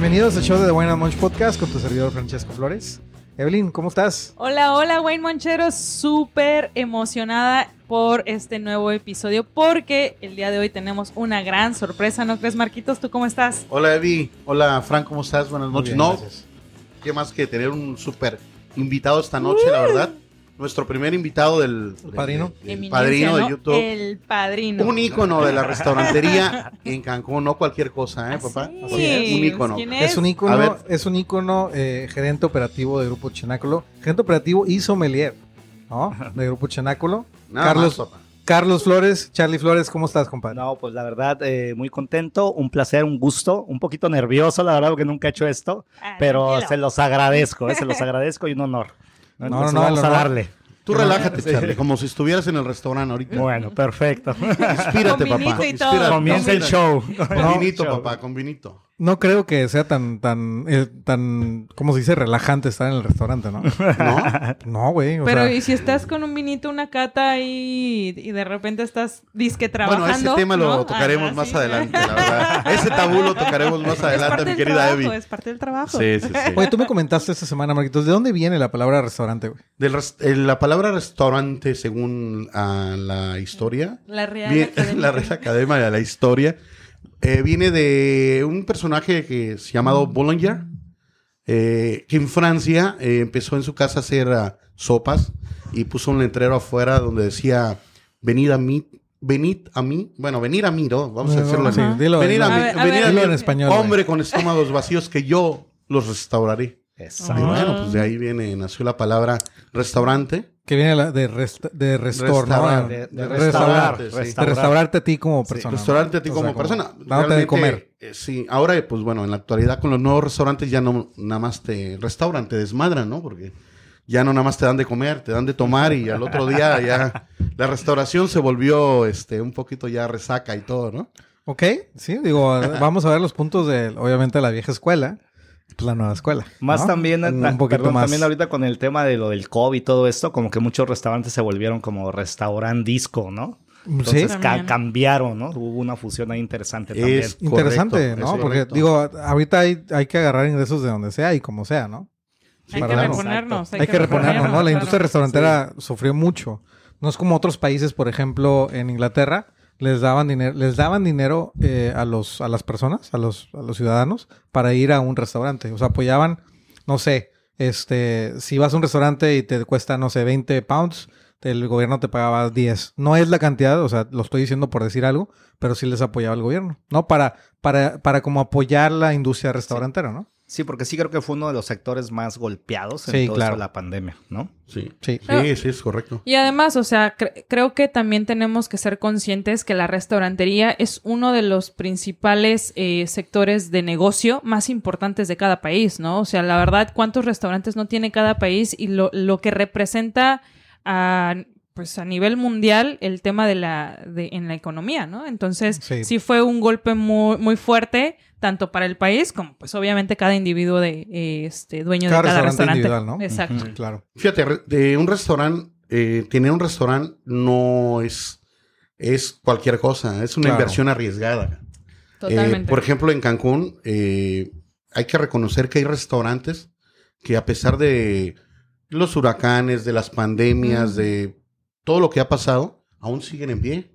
Bienvenidos al show de The Wine and Munch Podcast con tu servidor Francesco Flores. Evelyn, ¿cómo estás? Hola, hola, Wayne Monchero. Súper emocionada por este nuevo episodio porque el día de hoy tenemos una gran sorpresa, ¿no crees, Marquitos? ¿Tú cómo estás? Hola, Evi. Hola, Frank, ¿cómo estás? Buenas noches. bien, no, gracias. qué más que tener un súper invitado esta noche, la verdad. Nuestro primer invitado del, del- padrino. del padrino de. YouTube. El padrino. Un ícono de la restaurantería en Cancún, no cualquier cosa, ¿eh, papá? Así Así es, un ícono. ¿Quién Es un ícono, ver. es un ícono eh, gerente operativo de Grupo Chenáculo. Gerente operativo y sommelier, ¿no? De Grupo Chenáculo. Nada Carlos, más, papá. Carlos Flores, Charlie Flores, ¿cómo estás, compadre? No, pues la verdad, eh, muy contento, un placer, un gusto, un poquito nervioso, la verdad, porque nunca he hecho esto, Ah, pero tranquilo. se los agradezco, eh, se los agradezco y un honor. No, no, no, vamos a darle. Tú relájate. Charlie, como si estuvieras en el restaurante ahorita. Bueno, perfecto. Inspírate, papá. y todo. Inspírate. Comienza el show. Con vinito, papá, con vinito. No creo que sea tan, tan, eh, tan, ¿cómo se dice? Relajante estar en el restaurante, ¿no? ¿No? No, güey. Pero sea, y si estás con un vinito, una cata y, y de repente estás disque trabajando. Bueno, ese tema lo ¿no? tocaremos Ajá, más sí. adelante, la verdad. Ese tabú lo tocaremos más adelante, mi querida trabajo, Evi. Es parte del trabajo. Sí, sí, sí. Oye, tú me comentaste esta semana, Marquitos, ¿de dónde viene la palabra restaurante, güey? Res- eh, la palabra restaurante, según ah, la historia, La Real viene- Academia. la Real Academia de la Historia, eh, viene de un personaje que es llamado Boulanger, eh, que en Francia eh, empezó en su casa a hacer ah, sopas y puso un letrero afuera donde decía, venid a mí, venid a mí, bueno, venir a mí, ¿no? Vamos a decirlo Sí, así. dilo, venid a mí, A ver, a venid ver. a Dilo mí, en español, güey. hombre con estómagos vacíos que yo los restauraré. Eso. Y bueno, pues de ahí viene, nació la palabra restaurante. Que viene la- de, rest, de restor, ¿no? Restaurar, De, de- restaurar. restaurante, sí. De Restaurar. restaurarte a ti como persona. ¿no? Restaurante a ti O como sea, persona. Dándote de comer. eh, sí, ahora, pues bueno, en la actualidad con los nuevos restaurantes ya no nada más te restauran, te desmadran, ¿no? Porque ya no nada más te dan de comer, te dan de tomar y al otro día ya la restauración se volvió este un poquito ya resaca y todo, ¿no? Ok, sí, digo, vamos a ver los puntos de, obviamente, la vieja escuela, la nueva escuela. Más ¿no? también, un, ah, un poquito perdón, más. también ahorita con el tema de lo del COVID y todo esto, como que muchos restaurantes se volvieron como restaurant disco, ¿no? Sí, Entonces ca- También. cambiaron, ¿no? Hubo una fusión ahí interesante también. Es interesante, correcto, ¿no? es Porque, correcto. digo, ahorita hay, hay que agarrar ingresos de donde sea y como sea, ¿no? Hay que darnos- reponernos. Hay, que reponernos, ¿no? La claro. industria restaurantera sufrió mucho. No es como otros países, por ejemplo, en Inglaterra, les daban dinero, les daban dinero eh, a los, a las personas, a los, a los ciudadanos, para ir a un restaurante. O sea, apoyaban, no sé, este, si vas a un restaurante y te cuesta, no sé, 20 pounds, el gobierno te pagaba 10. No es la cantidad, o sea, lo estoy diciendo por decir algo, pero sí les apoyaba el gobierno, ¿no? Para, para, para como apoyar la industria restaurantera, ¿no? Sí, porque sí creo que fue uno de los sectores más golpeados en Sí, claro. de la pandemia, ¿no? Sí. Sí. Sí, sí, es correcto. Y además, o sea, cre- creo que también tenemos que ser conscientes que la restaurantería es uno de los principales eh, sectores de negocio más importantes de cada país, ¿no? O sea, la verdad, ¿cuántos restaurantes no tiene cada país? Y lo, lo que representa a, pues a nivel mundial el tema de la, de, en la economía, ¿no? Entonces, Sí. sí, fue un golpe muy, muy fuerte, tanto para el país como, pues, obviamente, cada individuo de, eh, este, dueño Cada de cada restaurante restaurante. individual, ¿no? Exacto. Claro. Fíjate, de un restaurante, eh, tener un restaurante no es, es cualquier cosa, es una Claro. inversión arriesgada. Totalmente. Eh, por ejemplo, en Cancún eh, hay que reconocer que hay restaurantes que a pesar de los huracanes, de las pandemias, Mm. de todo lo que ha pasado, aún siguen en pie.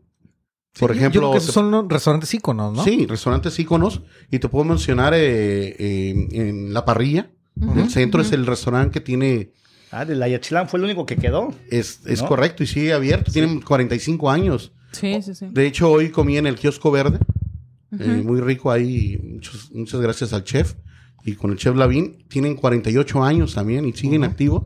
Por Sí, ejemplo, yo creo que son los restaurantes íconos, ¿no? sí, restaurantes íconos, y te puedo mencionar eh, eh, en La Parrilla, en el centro es el restaurante que tiene, Ah, de la Yachilán fue el único que quedó. es, es ¿No? correcto y sigue abierto, tiene 45 años. Sí, sí, sí. De hecho, hoy comí en el kiosco verde. Eh, muy rico ahí. Muchos- muchas gracias al chef. Y con el chef Lavín. Tienen 48 años también y siguen activos.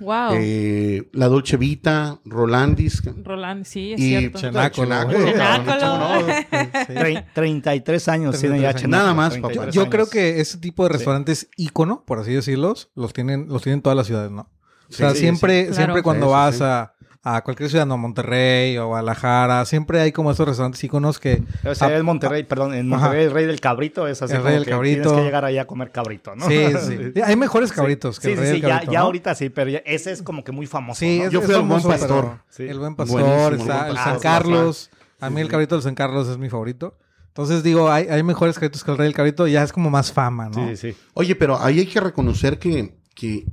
Wow. Eh, la Dolce Vita, Rolandis. Roland, sí, es y cierto. Chenáculo. ¿cómo no? Tre- 33 años tiene 33 ya. Chenaco, Nada más, 33 papá. Yo creo que ese tipo de restaurantes ícono, por así decirlos, los tienen, los tienen todas las ciudades, ¿no? O sea, Sí, siempre, sí. siempre Claro. cuando Sí, sí, vas sí. a, a cualquier ciudad, no, Monterrey o Guadalajara, siempre hay como esos restaurantes íconos que... O sea, el Monterrey, perdón, en Ajá. Monterrey el rey del cabrito es así El rey del que cabrito. tienes que llegar allá a comer cabrito, ¿no? Sí, sí. Hay mejores cabritos que Sí, el sí, rey sí, del ya, cabrito, ya ¿no? ahorita sí, pero ya- ese es como que muy famoso. Sí, ¿no? es- Yo fui al Buen Pastor. El Buen Pastor, está el. San Carlos. A mí el cabrito del San Carlos es mi favorito. Entonces digo, hay, hay mejores créditos que el Rey del Cabrito, ya es como más fama, ¿no? Sí, sí, sí. Oye, pero ahí hay que reconocer que, que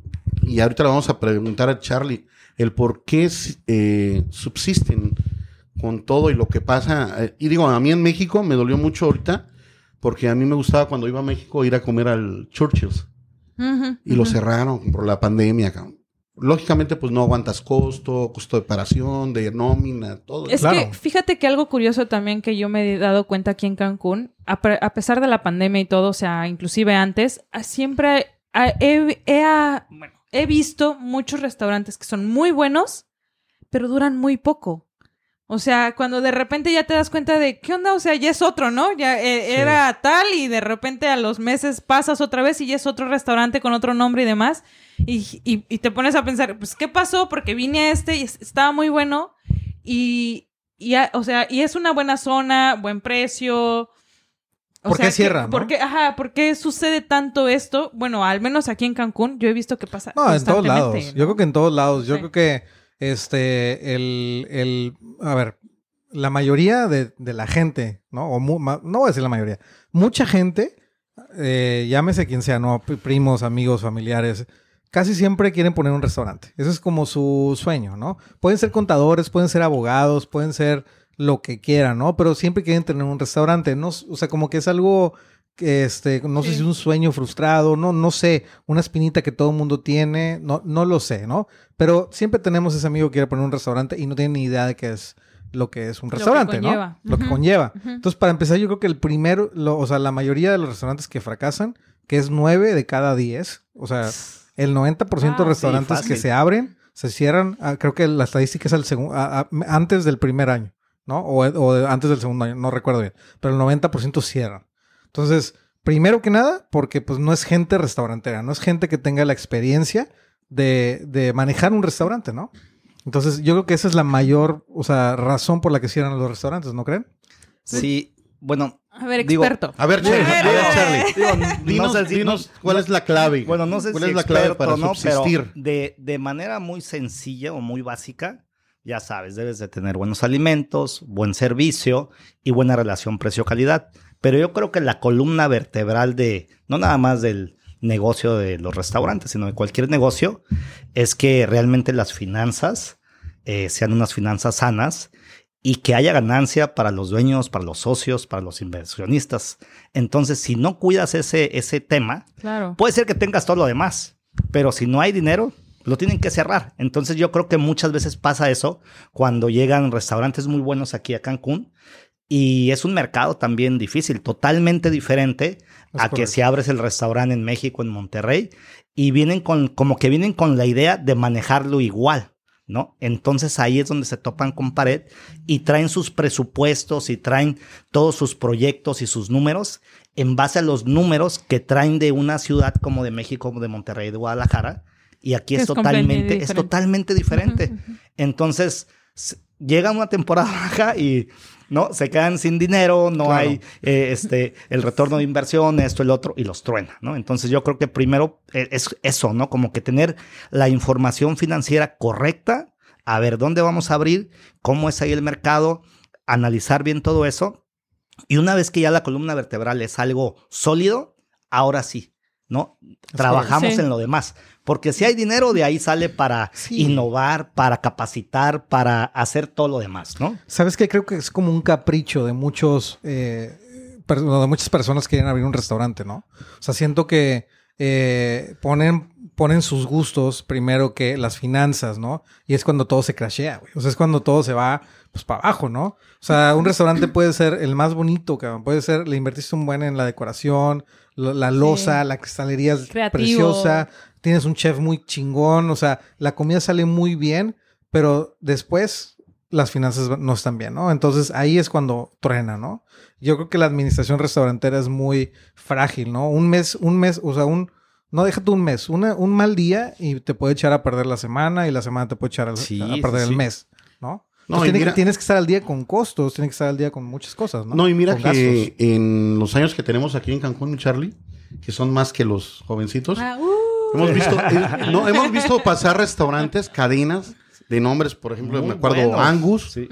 y ahorita le vamos a preguntar a Charlie, el por qué eh, subsisten con todo y lo que pasa. Eh, y digo, a mí en México me dolió mucho ahorita, porque a mí me gustaba cuando iba a México ir a comer al Churchill's. Y lo cerraron por la pandemia, cabrón. Lógicamente, pues no aguantas costo, costo de operación, de nómina, todo. Es Claro. que fíjate que algo curioso también que yo me he dado cuenta aquí en Cancún, a, pe- a pesar de la pandemia y todo, o sea, inclusive antes, siempre he, he, ah, bueno, he visto muchos restaurantes que son muy buenos, pero duran muy poco. O sea, cuando de repente ya te das cuenta de, ¿qué onda? O sea, ya es otro, ¿no? Ya eh, Sí. era tal y de repente a los meses pasas otra vez y ya es otro restaurante con otro nombre y demás. Y, y- y te pones a pensar, pues, ¿qué pasó? Porque vine a este y es- estaba muy bueno y, y a- o sea, y es una buena zona, buen precio. O ¿Por qué cierra, que- no? ¿por qué, ajá, ¿por qué sucede tanto esto? Bueno, al menos aquí en Cancún, yo he visto que pasa. No, en todos lados. Yo creo que en todos lados. Yo Sí. creo que este, el, el, a ver, la mayoría de, de la gente, ¿no? O mu- ma- no voy a decir la mayoría, mucha gente, eh, llámese quien sea, ¿no? Primos, amigos, familiares, casi siempre quieren poner un restaurante. Ese es como su sueño, ¿no? Pueden ser contadores, pueden ser abogados, pueden ser lo que quieran, ¿no? Pero siempre quieren tener un restaurante, ¿no? O sea, como que es algo que, este, no sé si un sueño frustrado, no, no sé, una espinita que todo el mundo tiene, no, no lo sé, ¿no? Pero siempre tenemos ese amigo que quiere poner un restaurante y no tiene ni idea de qué es lo que es un restaurante, ¿no? Lo que conlleva. Ujú. Entonces, para empezar, yo creo que el primero, lo- o sea, la mayoría de los restaurantes que fracasan, que es 9 de cada 10, o sea, el 90% de Ah, restaurantes sí, que se abren, se cierran, ah, creo que la estadística es al segun- a- a- antes del primer año, ¿no? O, o antes del segundo año, no recuerdo bien, pero el 90% cierran. Entonces, primero que nada, porque pues no es gente restaurantera, no es gente que tenga la experiencia de, de manejar un restaurante, ¿no? Entonces, yo creo que esa es la mayor, o sea, razón por la que cierran los restaurantes, ¿no creen? Sí, bueno, A ver, Digo, experto. A ver, Charlie, a ver, Charlie. digo, Dinos, no sé si- dinos no- cuál no- es la clave. Bueno, no sé ¿Cuál si es la clave para ¿no? subsistir? Pero de, de manera muy sencilla o muy básica, ya sabes, debes de tener buenos alimentos, buen servicio y buena relación precio-calidad. Pero yo creo que la columna vertebral de, no nada más del negocio de los restaurantes, sino de cualquier negocio, es que realmente las finanzas eh, sean unas finanzas sanas y que haya ganancia para los dueños, para los socios, para los inversionistas. Entonces, si no cuidas ese, ese tema, Claro. Puede ser que tengas todo lo demás, pero si no hay dinero, lo tienen que cerrar. Entonces yo creo que muchas veces pasa eso cuando llegan restaurantes muy buenos aquí a Cancún y es un mercado también difícil, totalmente diferente Es a que si abres el restaurante en México, en Monterrey, y vienen con, como que vienen con la idea de manejarlo igual. ¿No? Entonces ahí es donde se topan con pared y traen sus presupuestos y traen todos sus proyectos y sus números en base a los números que traen de una ciudad como de México, como de Monterrey, de Guadalajara. Y aquí es, totalmente, es diferente. totalmente diferente. Entonces, llega una temporada baja y no se quedan sin dinero, no Claro. hay eh, este el retorno de inversión, esto, el otro, y los truena, ¿no? Entonces yo creo que primero eh, es eso, ¿no? Como que tener la información financiera correcta, a ver dónde vamos a abrir, cómo es ahí el mercado, analizar bien todo eso. Y una vez que ya la columna vertebral es algo sólido, ahora sí, ¿no? Trabajamos Sí. en lo demás. Porque si hay dinero, de ahí sale para Sí. innovar, para capacitar, para hacer todo lo demás, ¿no? ¿Sabes qué? Creo que es como un capricho de muchos, eh, per- de muchas personas que quieren abrir un restaurante, ¿no? O sea, siento que eh, ponen, ponen sus gustos primero que las finanzas, ¿no? Y es cuando todo se crashea, güey. O sea, es cuando todo se va, pues, para abajo, ¿no? O sea, un restaurante puede ser el más bonito, cabrón. Puede ser, le invertiste un buen en la decoración, lo- la losa, la cristalería es Creativo. preciosa, tienes un chef muy chingón, o sea, la comida sale muy bien, pero después las finanzas no están bien, ¿no? Entonces ahí es cuando truena, ¿no? Yo creo que la administración restaurantera es muy frágil, ¿no? Un mes, un mes, o sea, un, no déjate un mes, una, un mal día y te puede echar a perder la semana y la semana te puede echar Sí, a perder sí, el sí. mes, ¿no? Entonces, que- tienes que estar al día con costos, tienes que estar al día con muchas cosas, ¿no? No, y mira Con que en los años que tenemos aquí en Cancún, Charlie, que son más que los jovencitos, Ah, uh. hemos visto, eh, no, hemos visto pasar restaurantes, cadenas de nombres, por ejemplo, Muy me acuerdo buenos. Angus, Sí.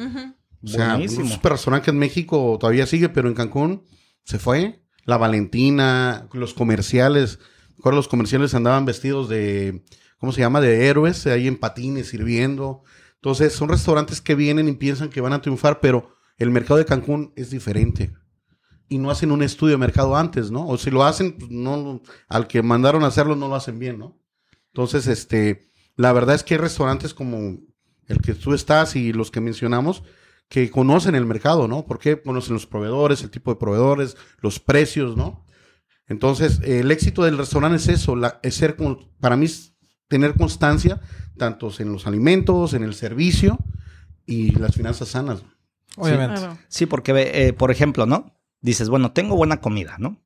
O sea, Buenísimo. un super restaurante que en México todavía sigue, pero en Cancún se fue. La Valentina, los comerciales. Recuerdo los comerciales andaban vestidos de, ¿cómo se llama? De héroes, ahí en patines sirviendo. Entonces, son restaurantes que vienen y piensan que van a triunfar, pero el mercado de Cancún es diferente. Y no hacen un estudio de mercado antes, ¿no? O si lo hacen, pues no, al que mandaron a hacerlo no lo hacen bien, ¿no? Entonces, este, la verdad es que hay restaurantes como el que tú estás y los que mencionamos que conocen el mercado, ¿no? Porque conocen los proveedores, el tipo de proveedores, los precios, ¿no? Entonces, el éxito del restaurante es eso, la- es ser, para mí, tener constancia, tanto en los alimentos, en el servicio y las finanzas sanas. Obviamente. Claro. Sí, porque, ve, eh, por ejemplo, ¿no? Dices, bueno, tengo buena comida, ¿no?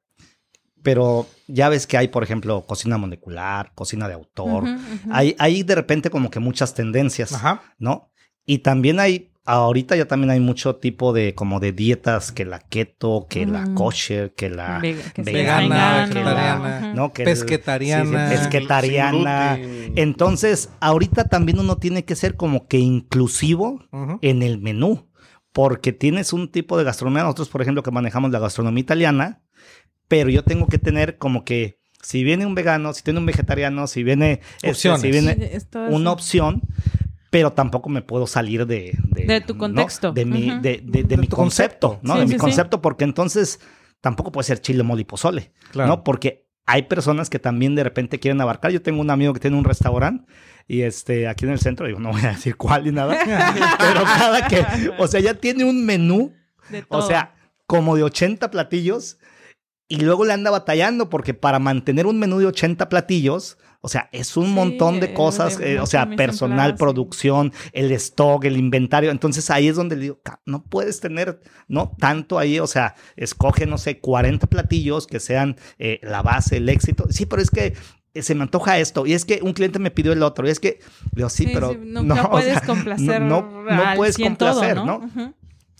Pero ya ves que hay, por ejemplo, cocina molecular, cocina de autor. Hay, hay de repente como que muchas tendencias, Ajá. ¿no? Y también hay, ahorita ya también hay mucho tipo de como de dietas, que la keto, que la Mm. kosher, que la Vega- que sea vegana, que la, vegetariana, ¿no? Que el- pesquetariana. sí, sí, pesquetariana. Sin gluten. Entonces, ahorita también uno tiene que ser como que inclusivo en el menú, porque tienes un tipo de gastronomía, nosotros por ejemplo que manejamos la gastronomía italiana, pero yo tengo que tener como que si viene un vegano, si tiene un vegetariano, si viene, este, si viene una opción, pero tampoco me puedo salir de, De tu ¿no? contexto. de mi, de, de- de De mi concepto, concepto. ¿no? Sí, de sí, mi sí. concepto, porque entonces tampoco puede ser chile, mole y pozole, Claro. ¿no? Porque hay personas que también de repente quieren abarcar. Yo tengo un amigo que tiene un restaurante y este aquí en el centro, digo, no voy a decir cuál ni nada, pero cada que, o sea, ya tiene un menú, De o sea, como de 80 platillos y luego le anda batallando porque para mantener un menú de 80 platillos, o sea, es un Sí, montón de eh, cosas, de eh, o sea, personal, producción, el stock, el inventario. Entonces ahí es donde le digo, "Ca- no puedes tener, no tanto ahí, o sea, escoge, no sé, 40 platillos que sean eh, la base, el éxito. Sí, pero es que eh, se me antoja esto y es que un cliente me pidió el otro y es que, le digo, sí, Sí, pero sí, nunca o puedes sea, complacer no, no, no puedes 100 todo, complacer, ¿no? ¿no?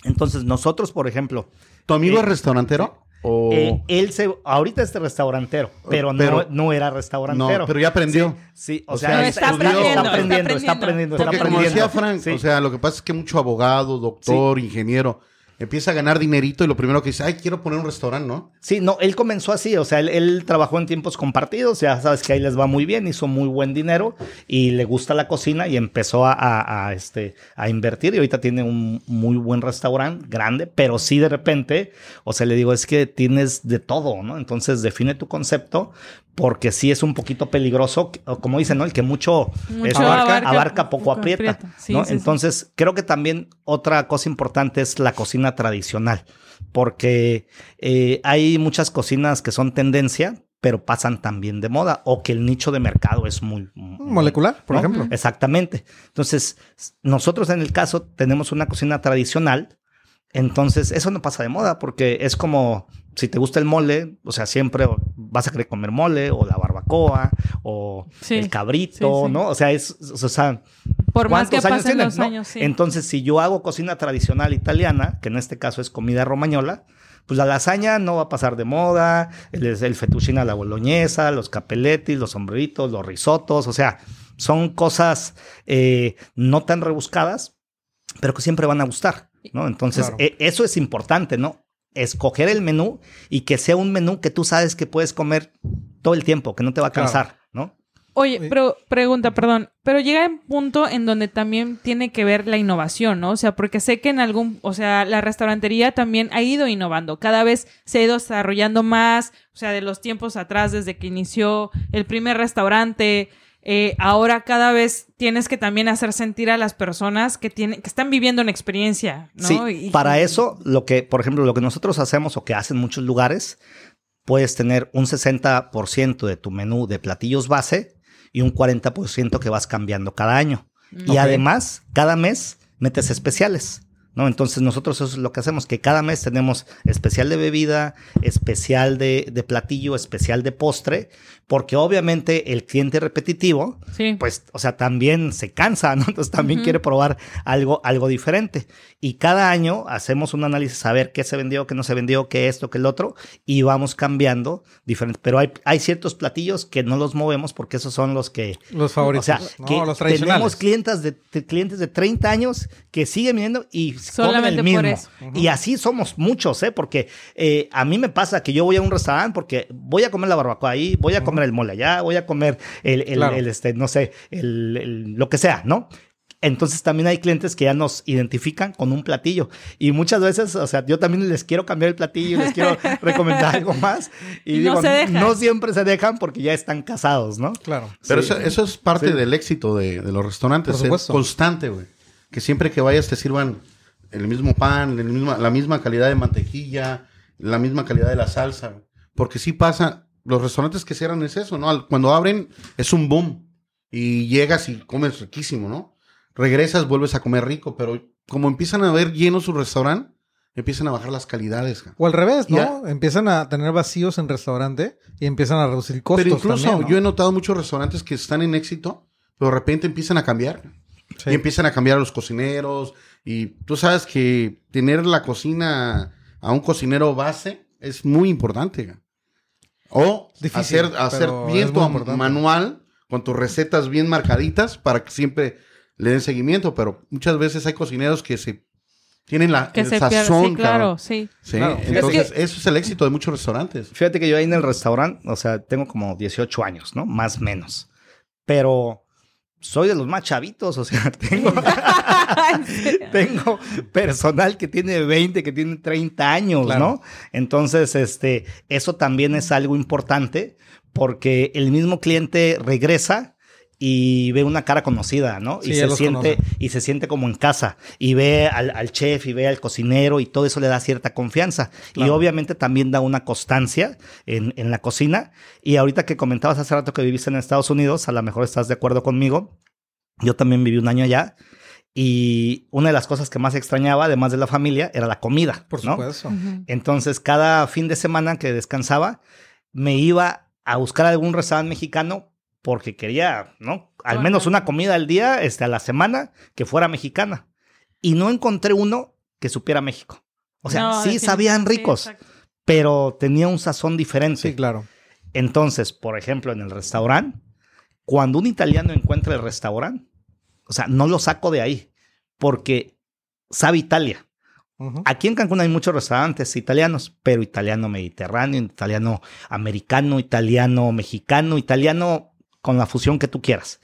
Entonces nosotros, por ejemplo, ¿Tu amigo Eh, es restaurantero? O... eh, él se, ahorita es restaurantero, pero, Pero- no, no era restaurantero. no, pero ya aprendió. Sí, o, O sea, sea, No, él está estudió- aprendiendo, está aprendiendo, está aprendiendo, está Porque como aprendiendo. decía Frank, Sí. o sea, lo que pasa es que mucho abogado, doctor, ingeniero, empieza a ganar dinerito y lo primero que dice, ay, quiero poner un restaurante, ¿no? Sí, no, él comenzó así, o sea, él, trabajó en tiempos compartidos, ya sabes que ahí les va muy bien, hizo muy buen dinero y le gusta la cocina y empezó a- a, este, a invertir y ahorita tiene un muy buen restaurante, grande, pero sí de repente, o sea, le digo, es que tienes de todo, ¿no? Entonces define tu concepto porque sí es un poquito peligroso, o como dicen, ¿no? El que mucho, Mucho este, abarca, abarca, abarca, poco poco aprieta, aprieta. Sí, ¿no? sí, sí. Entonces, creo que también otra cosa importante es la cocina tradicional porque eh, hay muchas cocinas que son tendencia, pero pasan también de moda, o que el nicho de mercado es muy... Molecular, por ¿no? ejemplo. Exactamente. Entonces, nosotros en el caso tenemos una cocina tradicional, entonces eso no pasa de moda, porque es como si te gusta el mole, o sea, siempre vas a querer comer mole, o la barbacoa, o Sí, el cabrito, sí, sí. ¿no? O sea, es, o sea, Por más que ¿Cuántos años pasen los no? años, sí. Entonces, si yo hago cocina tradicional italiana, que en este caso es comida romañola, pues la lasaña no va a pasar de moda, el, el fettuccine a la boloñesa, los capelletti, los sombreritos, los risotos, o sea, son cosas eh, no tan rebuscadas, pero que siempre van a gustar, ¿no? Entonces, Claro. e- eso es importante, ¿no? Escoger el menú y que sea un menú que tú sabes que puedes comer todo el tiempo, que no te va a Claro. cansar, ¿no? Oye, Oye. pero pregunta, perdón, pero llega un punto en donde también tiene que ver la innovación, ¿no? O sea, porque sé que en algún, o sea, la restaurantería también ha ido innovando, cada vez se ha ido desarrollando más, o sea, de los tiempos atrás, desde que inició el primer restaurante, eh, ahora cada vez tienes que también hacer sentir a las personas que tienen, que están viviendo una experiencia, ¿no? Sí, Y- para eso, lo que, por ejemplo, lo que nosotros hacemos o que hacen muchos lugares, puedes tener un 60% de tu menú de platillos base y un 40% que vas cambiando cada año. Y además, cada mes metes especiales. ¿No? Entonces nosotros eso es lo que hacemos, que cada mes tenemos especial de bebida, especial de, de platillo, especial de postre, porque obviamente el cliente repetitivo, Sí. pues, o sea, también se cansa, ¿no? Entonces también Ujú. quiere probar algo, algo diferente. Y cada año hacemos un análisis a ver qué se vendió, qué no se vendió, qué esto, qué el otro, y vamos cambiando diferente. Pero hay, hay ciertos platillos que no los movemos porque esos son los que... Los favoritos. O sea, ¿no? que los tradicionales. tenemos clientes de, de- clientes de 30 años que siguen viniendo y Solamente comen el por mismo. Y así somos muchos, ¿eh? Porque eh, a mí me pasa que yo voy a un restaurante porque voy a comer la barbacoa ahí, voy a comer el mole allá, voy a comer el, el, Claro. el, este, no sé, el, el- lo que sea, ¿no? Entonces también hay clientes que ya nos identifican con un platillo. Y muchas veces, o sea, yo también les quiero cambiar el platillo, les quiero recomendar algo más. Y, Y no digo, se dejan. no siempre se dejan porque ya están casados, ¿no? Claro. Pero Sí. eso, eso es parte Sí. del éxito de, de los restaurantes. Por ser supuesto. constante, güey. Que siempre que vayas te sirvan el mismo pan, el la misma calidad de mantequilla, la misma calidad de la salsa. güey. Porque sí pasa, los restaurantes que cierran es eso, ¿no? Cuando abren es un boom. Y llegas y comes riquísimo, ¿no? Regresas, vuelves a comer rico, pero como empiezan a ver lleno su restaurante, empiezan a bajar las calidades. ja. O al revés, ¿no? Ya. Empiezan a tener vacíos en restaurante y empiezan a reducir costos. Pero incluso también, ¿no? yo he notado muchos restaurantes que están en éxito, pero de repente empiezan a cambiar. Sí. Y empiezan a cambiar a los cocineros. Y tú sabes que tener la cocina a un cocinero base es muy importante. O Difícil, hacer, hacer bien tu importante. manual con tus recetas bien marcaditas para que siempre le den seguimiento. Pero muchas veces hay cocineros que se tienen la Que el se pierde. sazón. Sí, claro, sí. Sí, Claro. entonces Es que- eso es el éxito de muchos restaurantes. Fíjate que yo ahí en el restaurante, o sea, tengo como 18 años, ¿no? Más o menos. Pero soy de los más chavitos, o sea, tengo, tengo personal que tiene 20, que tiene 30 años, Claro. ¿no? Entonces, este, eso también es algo importante porque el mismo cliente regresa y ve una cara conocida, ¿no? Sí, y se siente conoce. y se siente como en casa y ve al, al chef y ve al cocinero y todo eso le da cierta confianza y obviamente también da una constancia en, en la cocina y ahorita que comentabas hace rato que viviste en Estados Unidos, a lo mejor estás de acuerdo conmigo, yo también viví un año allá y una de las cosas que más extrañaba, además de la familia, era la comida, Por ¿no? supuesto. Ujú. Entonces, cada fin de semana que descansaba, me iba a buscar algún restaurante mexicano porque quería, ¿no? Al menos una comida al día, este, a la semana, que fuera mexicana. Y no encontré uno que supiera México. O sea, No, sí sabían ricos, pero tenía un sazón diferente. Sí, claro. Entonces, por ejemplo, en el restaurante, cuando un italiano encuentra el restaurante, o sea, no lo saco de ahí, porque sabe Italia. Aquí en Cancún hay muchos restaurantes italianos, pero italiano mediterráneo, italiano americano, italiano mexicano, italiano con la fusión que tú quieras.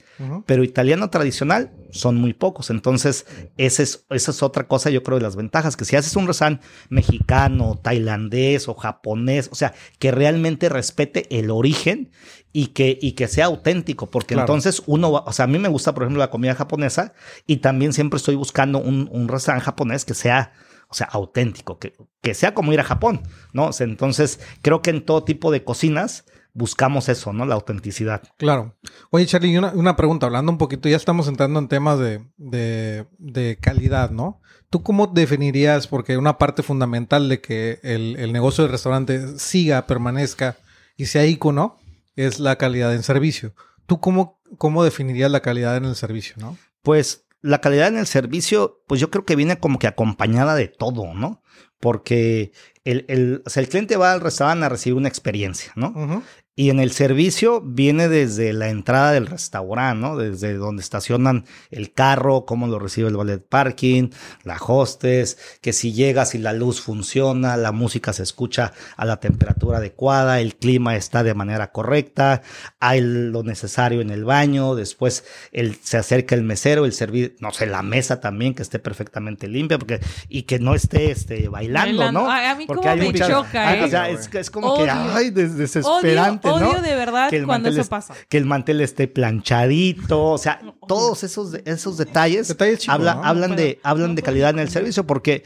Pero italiano tradicional son muy pocos. Entonces, esa es, esa es otra cosa, yo creo, de las ventajas. Que si haces un restaurante mexicano, tailandés o japonés, o sea, que realmente respete el origen y que, y que sea auténtico. Porque Claro. entonces uno va, o sea, a mí me gusta, por ejemplo, la comida japonesa y también siempre estoy buscando un, un restaurante japonés que sea o sea, auténtico, que, que sea como ir a Japón, ¿no? O sea, entonces, creo que en todo tipo de cocinas buscamos eso, ¿no? La autenticidad. Claro. Oye, Charlie, una, una pregunta, hablando un poquito, ya estamos entrando en temas de, de, de calidad, ¿no? ¿Tú cómo definirías, porque una parte fundamental de que el, el negocio del restaurante siga, permanezca y sea ícono, es la calidad en servicio? ¿Tú cómo, cómo definirías la calidad en el servicio, no? Pues la calidad en el servicio, pues yo creo que viene como que acompañada de todo, ¿no? Porque el, el, o sea, el cliente va al restaurante a recibir una experiencia, ¿no? Ujú. Y en el servicio viene desde la entrada del restaurante, ¿no? Desde donde estacionan el carro, cómo lo recibe el ballet parking, la hostess, que si llegas y la luz funciona, la música se escucha a la temperatura adecuada, el clima está de manera correcta, hay lo necesario en el baño, después el, se acerca el mesero, el servir, no sé, la mesa también que esté perfectamente limpia, porque, y que no esté este, bailando, Bailando. ¿no? Ay, a mí Porque cómo hay me choca, Ah, ¿eh? O sea, es, como que, ay, des- desesperante, Odio, ¿no? odio de verdad que el cuando mantel eso es- pasa. que el mantel esté planchadito, o sea, todos esos, esos detalles, Detalles chicos, habla- ¿no? hablan, Pero- de, hablan no de calidad en el ser. servicio porque,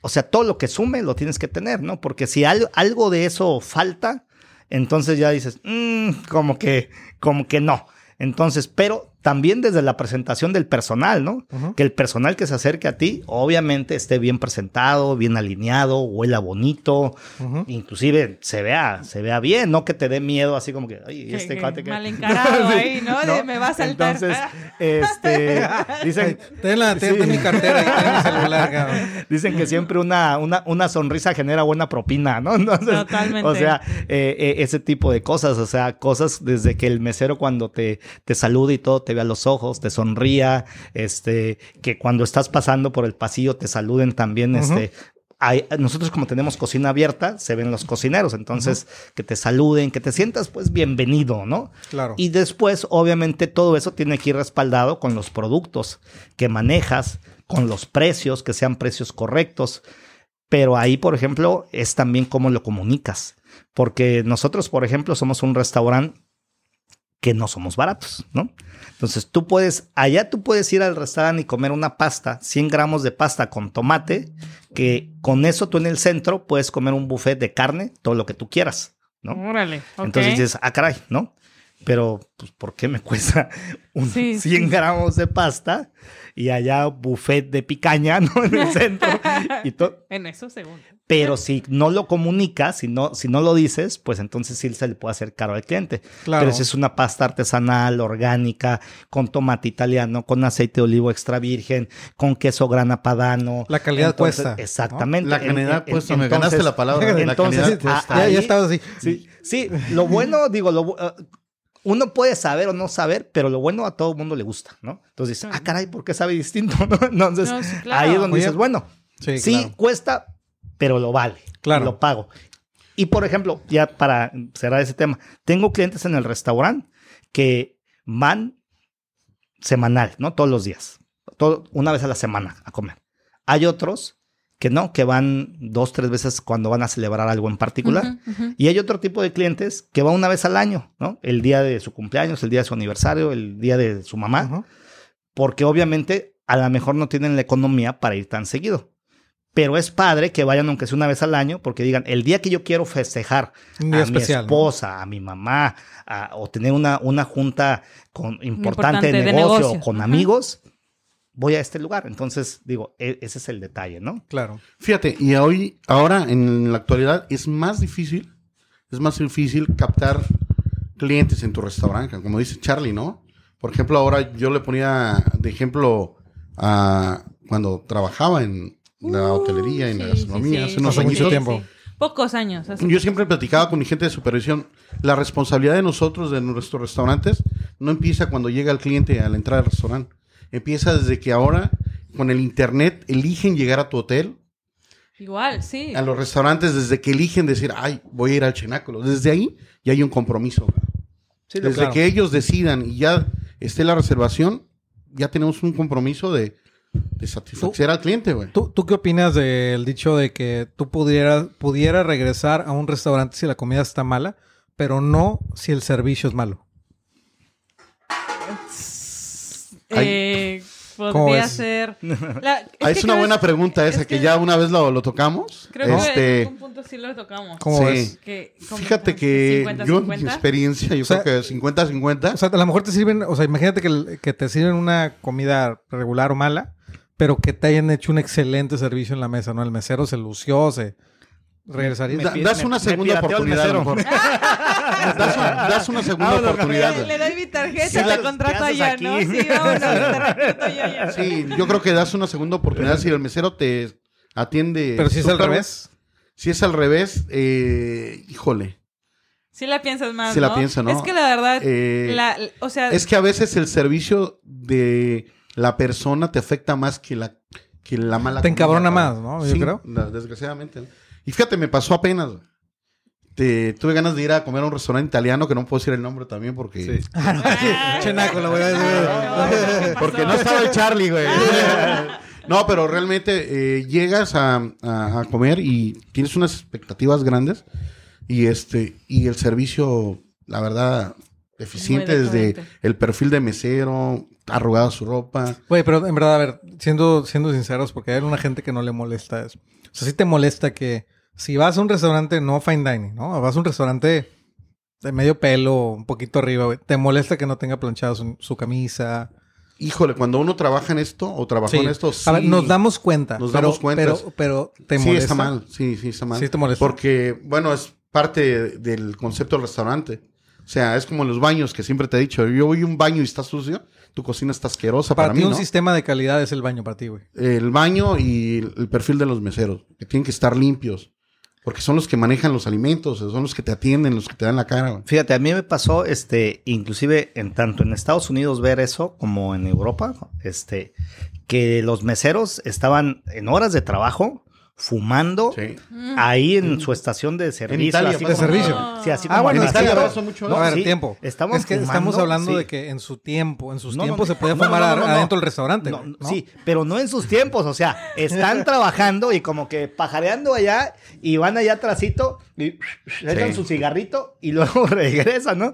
o sea, todo lo que sume lo tienes que tener, ¿no? Porque si al- algo de eso falta, entonces ya dices, "Mm, como que, como que no. Entonces, pero también desde la presentación del personal, ¿no? Que el personal que se acerque a ti, obviamente, esté bien presentado, bien alineado, huela bonito, inclusive se vea, se vea bien, no que te dé miedo así como que, ay, este que cuate que mal encarado ahí, ¿no? De me va a saltar. Entonces, este, dicen, ten la, ten, Sí. ten mi cartera y ten mi celular, cabrón. dicen que siempre una, una, una sonrisa genera buena propina, ¿no? Entonces, Totalmente. O sea, eh, eh, ese tipo de cosas, o sea, cosas desde que el mesero cuando te, te saluda y todo te vea a los ojos, te sonría, este, que cuando estás pasando por el pasillo te saluden también, este, hay- nosotros como tenemos cocina abierta, se ven los cocineros, entonces que te saluden, que te sientas pues bienvenido, ¿no? Claro. Y después, obviamente, todo eso tiene que ir respaldado con los productos que manejas, con los precios, que sean precios correctos. Pero ahí, por ejemplo, es también cómo lo comunicas. Porque nosotros, por ejemplo, somos un restaurante que no somos baratos, ¿no? Entonces tú puedes, allá tú puedes ir al restaurante y comer una pasta, 100 gramos de pasta con tomate, que con eso tú en el centro puedes comer un buffet de carne, todo lo que tú quieras, ¿no? Órale. ok. Entonces dices, ah, caray, ¿no? Pero, pues, ¿por qué me cuesta un Sí, 100 sí. gramos de pasta y allá buffet de picaña, ¿no? En el centro. y En eso, segundo. Pero si no lo comunicas, si no, si no lo dices, pues entonces sí se le puede hacer caro al cliente. Claro. Pero si es una pasta artesanal, orgánica, con tomate italiano, con aceite de olivo extra virgen, con queso grana padano. La calidad Entonces, cuesta, ¿no? Exactamente. La En- calidad en- cuesta, me entonces- ganaste la palabra. La entonces, calidad ah, cuesta. Ya, ahí- ya así. Sí, sí, lo bueno, digo, lo, uh, uno puede saber o no saber, pero lo bueno a todo el mundo le gusta, ¿no? Entonces dices, ah, caray, ¿por qué sabe distinto? ¿no? Entonces, No, sí, claro. ahí es donde Oye, dices, bueno, Sí, sí, claro. cuesta, pero lo vale. Claro. Lo pago. Y por ejemplo, ya para cerrar ese tema, tengo clientes en el restaurante que van semanal, ¿no? Todos los días. Todo, una vez a la semana a comer. Hay otros que no, que van dos, tres veces cuando van a celebrar algo en particular. Y hay otro tipo de clientes que va una vez al año, ¿no? El día de su cumpleaños, el día de su aniversario, el día de su mamá, porque obviamente a lo mejor no tienen la economía para ir tan seguido. Pero es padre que vayan aunque sea una vez al año, porque digan, el día que yo quiero festejar Un día a especial, mi ¿no? esposa, a mi mamá, a- o tener una, una junta con, importante, Importante de de negocio, negocio. con Ajá. amigos, voy a este lugar. Entonces, digo, e- ese es el detalle, ¿no? Claro. Fíjate, y hoy, ahora en la actualidad es más difícil, es más difícil captar clientes en tu restaurante, como dice Charlie, ¿no? Por ejemplo, ahora yo le ponía de ejemplo a cuando trabajaba en la hotelería, en la Sí, sí, gastronomía, sí, hace unos hace mucho tiempo. Pocos años. hace- Yo siempre platicaba con mi gente de supervisión, la responsabilidad de nosotros, de nuestros restaurantes, no empieza cuando llega el cliente a la entrada del restaurante. Empieza desde que ahora, con el internet, eligen llegar a tu hotel, Igual, sí. a los restaurantes, desde que eligen decir, ay, voy a ir al cenáculo. Desde ahí ya hay un compromiso. desde claro. que ellos decidan y ya esté la reservación, ya tenemos un compromiso de, de satisfacer al cliente, güey. ¿Tú, ¿Tú qué opinas del dicho de que tú pudieras pudiera regresar a un restaurante si la comida está mala, pero no si el servicio es malo? Eh, ¿Cómo podría ser. La- Ah, es que una buena pregunta esa, es que, ya una vez lo, lo tocamos. Creo que en este, algún punto sí lo tocamos. ¿Cómo Sí. Que, Fíjate que 50, yo en mi 50. experiencia, yo O sea, creo que 50-50. O sea, a lo mejor te sirven, o sea, imagínate que, que te sirven una comida regular o mala, pero que te hayan hecho un excelente servicio en la mesa, ¿no? El mesero se lució, se regresaría. Da- das una me segunda oportunidad. mejor. das, un- das una segunda oportunidad. Le, le doy mi tarjeta, Sí, te la- contrato ¿qué haces allá, aquí? ¿no? Sí, vámonos, te yo ya. Sí, yo creo que das una segunda oportunidad si el mesero te atiende. Pero si es al revés. Si es al revés, eh, híjole. Sí la piensas más, Sí la ¿no? pienso, ¿no? Es que la verdad, Eh, la, o sea, Es que a veces el servicio de la persona te afecta más que la, que la mala Te encabrona más, ¿no? Yo Sí, creo. desgraciadamente. Y fíjate, me pasó apenas. güey. Te, tuve ganas de ir a comer a un restaurante italiano que no puedo decir el nombre también porque... Chenaco, lo voy a decir. Porque no estaba el Charlie, güey. No, pero realmente eh, llegas a, a- a comer y tienes unas expectativas grandes y este y el servicio, la verdad, deficiente Muy desde el perfil de mesero, arrugada su ropa. Güey, pero en verdad, a ver, siendo, siendo sinceros, porque hay una gente que no le molesta eso. O sea, sí te molesta que si vas a un restaurante, no fine dining, ¿no? Vas a un restaurante de medio pelo, un poquito arriba, güey. Te molesta que no tenga planchada su, su camisa. Híjole, cuando uno trabaja en esto o trabajó Sí. en esto, A ver, sí. nos damos cuenta. Nos damos cuenta. Pero, pero te sí, molesta. está mal. Sí, sí, está mal. Sí te molesta. Porque, bueno, es parte de- del concepto del restaurante. O sea, es como en los baños que siempre te he dicho. Yo voy a un baño y está sucio, tu cocina está asquerosa Para, para, ti mí, un ¿no? sistema de calidad es el baño para ti, güey. El baño y el perfil de los meseros, que tienen que estar limpios. Porque son los que manejan los alimentos, son los que te atienden, los que te dan la cara. güey. Fíjate, a mí me pasó, este, inclusive en tanto en Estados Unidos ver eso como en Europa, este, que los meseros estaban en horas de trabajo fumando Sí. ahí en su estación de servicio. Italia, así de como- servicio. Sí, así Ah, como bueno, en Italia mucho No, a ver, sí, tiempo. estaban es que fumando, estamos hablando sí. de que en su tiempo, en sus No, tiempos no. se podía No, no, fumar no, no, no. adentro del restaurante. No, güey, ¿no? Sí, pero no en sus tiempos, o sea, están trabajando y como que pajareando allá y van allá atrásito y echan su cigarrito y luego regresan, ¿no?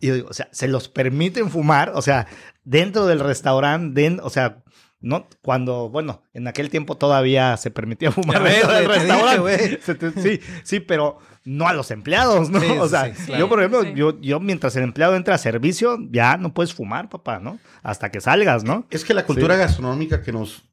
Y o sea, se los permiten fumar, o sea, dentro del restaurante, den- o sea, no cuando, bueno, en aquel tiempo todavía se permitía fumar dentro del dije, restaurante. sí, sí, pero no a los empleados, ¿no? Sí, o sea, sí, claro. yo por ejemplo, Sí. yo, yo mientras el empleado entra a servicio, ya no puedes fumar, papá, ¿no? Hasta que salgas, ¿no? Es que la cultura gastronómica que nos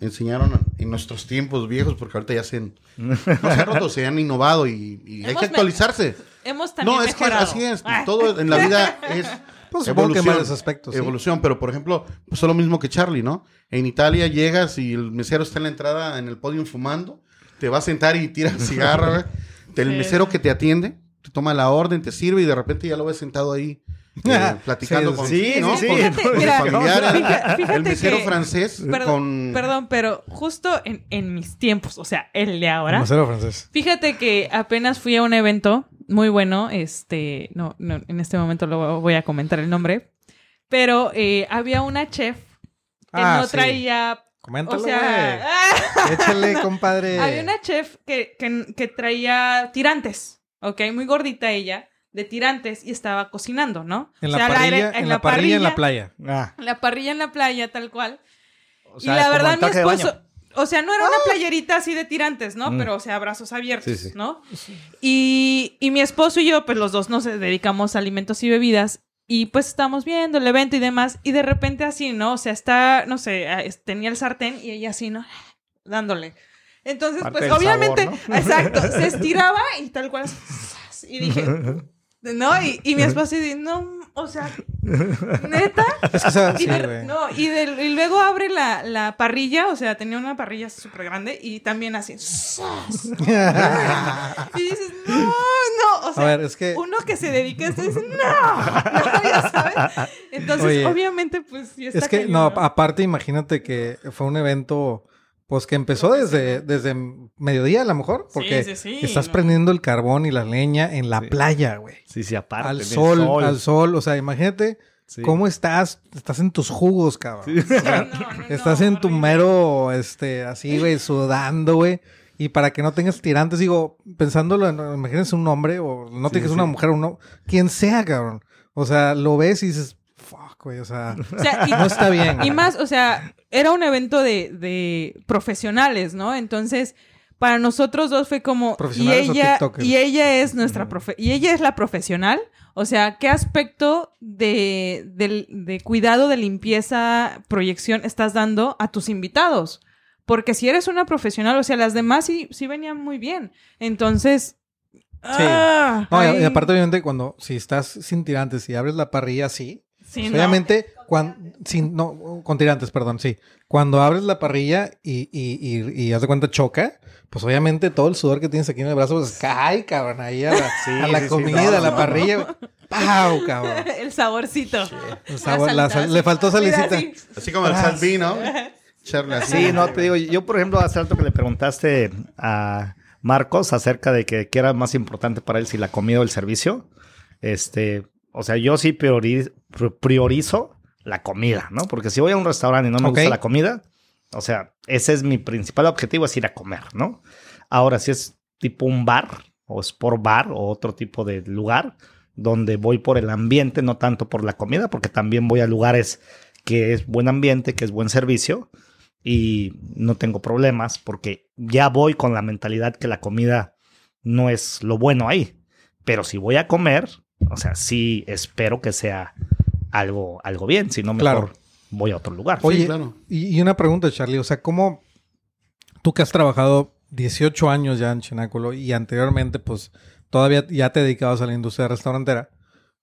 enseñaron en nuestros tiempos viejos, porque ahorita ya se, han- no se han roto, se han innovado y, y hay que actualizarse. Hemos también No, es que así es. Ah. Todo en la vida es Pues que evolución. sí. Pero por ejemplo, pues es lo mismo que Charlie, ¿no? En Italia llegas y el mesero está en la entrada, en el podio fumando, te va a sentar y tira el cigarro. El mesero que te atiende, te toma la orden, te sirve y de repente ya lo ves sentado ahí. eh, platicando Sí, con sí, ¿no? sí, con- sí. con mira, fíjate- fíjate el mesero que- francés Perdón, con perdón, pero justo en, en mis tiempos, o sea, el de ahora. Mesero francés. Fíjate que apenas fui a un evento muy bueno, este, no, no, en este momento lo voy a comentar el nombre, pero eh, había una chef que Ah, no sí. traía, Coméntalo, o sea, Échale, compadre. había una chef que, que, que traía tirantes, ¿ok? Muy gordita ella, de tirantes y estaba cocinando, ¿no? En O la sea, parrilla, en la parrilla, en la playa. Ah, en la parrilla en la playa, tal cual. o y la verdad, mi esposo. O sea, no era una playerita así de tirantes, ¿no? Mm. Pero, o sea, brazos abiertos, Sí, sí. ¿no? Y, y mi esposo y yo, pues los dos nos dedicamos a alimentos y bebidas. Y pues estamos viendo el evento y demás. Y de repente así, ¿no? O sea, está, no sé, ah, tenía el sartén y ella así, ¿no? Dándole. Entonces, Parte pues obviamente, sabor, exacto, se estiraba y tal cual. Y dije, ¿no? Y, y mi esposo así, no, o sea, neta. Es que, o sea, Y, sí, de- güey. no, y, del- y luego abre la, la parrilla, o sea, tenía una parrilla súper grande y también así. y dices, no, no, o sea, A ver, es que- uno que se dedica a esto dice, no, no, ya sabes. Entonces, Oye, obviamente, pues sí está Es que, cañón, no, aparte, imagínate que fue un evento, pues que empezó desde, desde mediodía a lo mejor, porque sí, sí, estás no. prendiendo el carbón y la leña en la playa, güey. Sí, sí, aparte. Al sol, al sol, o sea, imagínate Sí. cómo estás, estás en tus jugos, cabrón. O sea, No, no, no, estás en tu mero, este, así, güey, sudando, güey. Y para que no tengas tirantes, digo, pensándolo, en, imagínense un hombre, o no te Sí, que es una mujer, uno, quien sea, cabrón. O sea, lo ves y dices, güey, o sea, O sea, y- no está bien. Y más, o sea, era un evento de, de profesionales, ¿no? Entonces, para nosotros dos fue como. Y ¿Profesionales o ella, tiktokers? y ella es nuestra profe y ella es la profesional. O sea, ¿qué aspecto de, del- de cuidado, de limpieza, proyección estás dando a tus invitados? Porque si eres una profesional, o sea, las demás sí, sí venían muy bien. Entonces. ah, No, y- ay, y, aparte, obviamente, cuando si estás sin tirantes y abres la parrilla así, sí, pues, no. obviamente, cuando, sin, no, con tirantes, perdón, sí. Cuando abres la parrilla y, y, y, y haz de cuenta choca, pues obviamente todo el sudor que tienes aquí en el brazo, pues cae, cabrón, ahí a la, Sí, a la sí, sí, comida, no, a la no. parrilla. ¡Pau, cabrón! El saborcito. El sabor- la sal- le faltó salicita. así. así como el Salvi, ¿no? Charlie, así. Sí, no, te digo, yo por ejemplo, hace rato que le preguntaste a Marcos acerca de que qué era más importante para él, si la comida o el servicio. Este, o sea, yo sí priori- pri- priorizo la comida, ¿no? Porque si voy a un restaurante y no me gusta la comida, o sea, ese es mi principal objetivo, es ir a comer, ¿no? Ahora, si es tipo un bar o sport bar o otro tipo de lugar donde voy por el ambiente, no tanto por la comida, porque también voy a lugares que es buen ambiente, que es buen servicio y no tengo problemas porque ya voy con la mentalidad que la comida no es lo bueno ahí. Pero si voy a comer, o sea, sí espero que sea algo, algo bien, si no mejor Claro. voy a otro lugar. Oye, claro. y, y una pregunta, Charlie, o sea, ¿cómo tú que has trabajado 18 años ya en Chináculo y anteriormente, pues, todavía ya te dedicabas a la industria restaurantera,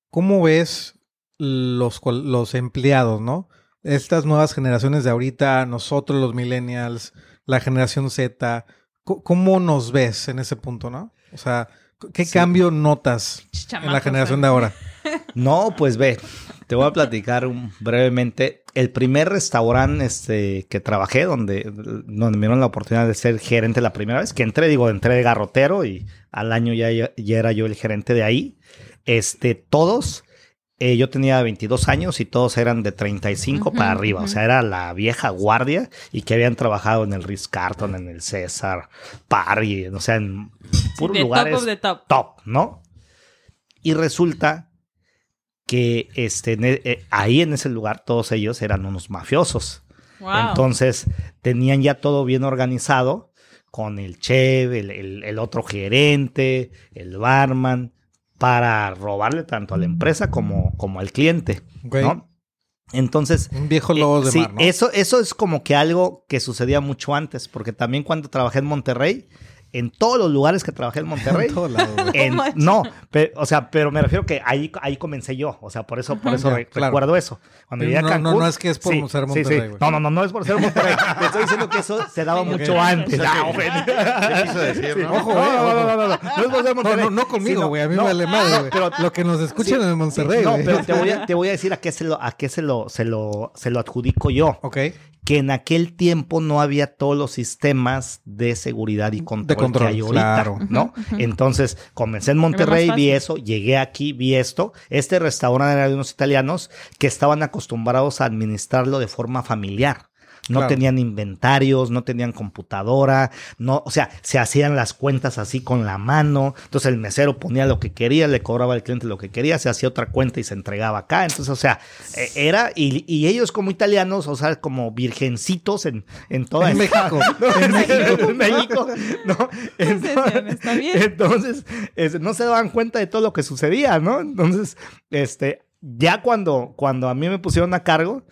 ¿cómo ves los, los empleados, no? Estas nuevas generaciones de ahorita, nosotros los millennials, la generación Z, ¿cómo nos ves en ese punto, no? O sea, ¿qué cambio notas en la generación de ahora? No, pues ve, te voy a platicar un- brevemente. El primer restaurante este, que trabajé, donde, donde me dieron la oportunidad de ser gerente la primera vez, que entré, digo, entré de garrotero y al año ya, ya era yo el gerente de ahí. Este, todos, eh, yo tenía 22 años y todos eran de 35 Ujú, para arriba. O sea, era la vieja guardia y que habían trabajado en el Ritz Carton, en el César, Parry, o sea, en puros lugares top top. top, ¿no? Y resulta que este, e- eh, ahí en ese lugar todos ellos eran unos mafiosos. Wow. Entonces tenían ya todo bien organizado con el chef, el, el- el otro gerente, el barman, para robarle tanto a la empresa como, como al cliente. ¿no? Entonces, Un viejo lobo eh, de sí, mar, ¿no? eso, eso es como que algo que sucedía mucho antes, porque también cuando trabajé en Monterrey, en todos los lugares que trabajé en Monterrey, En todos lados, en- no, pe- o sea, pero me refiero que ahí, ahí comencé yo, o sea, por eso, por eso Ya, re- claro. recuerdo eso. Cuando Sí, llegué a no, no, Cancún, no es que es por ser Monterrey, güey. No, no, no, no es por ser Monterrey. Te estoy diciendo que eso se daba mucho antes. O sea, que- bueno. ¿Qué quiso decir, no? Ojo, No, eh, no, no, ojo. no, no, no, no, no es por ser No, Monterrey. no, no conmigo, güey. A mí no, me vale madre, no, güey. pero Lo que nos escuchan en Monterrey, no, pero te voy, a, te voy a decir a qué se lo, a qué se lo, se lo, se lo adjudico yo. Ok. Que en aquel tiempo no había todos los sistemas de seguridad y control, control, que hay ahorita, claro. ¿no? Entonces, comencé en Monterrey, vi eso, llegué aquí, vi esto. Este restaurante era de unos italianos que estaban acostumbrados a administrarlo de forma familiar. No Claro. tenían inventarios, no tenían computadora, no, o sea, se hacían las cuentas así con la mano. Entonces el mesero ponía lo que quería, le cobraba al cliente lo que quería, se hacía otra cuenta y se entregaba acá. Entonces, o sea, eh, era, y, y ellos como italianos, o sea, como virgencitos en, en toda En México. ¿no? en México, en México, ¿no? Decían, "Está bien". Entonces, no se daban cuenta de todo lo que sucedía, ¿no? Entonces, este, ya cuando, cuando a mí me pusieron a cargo,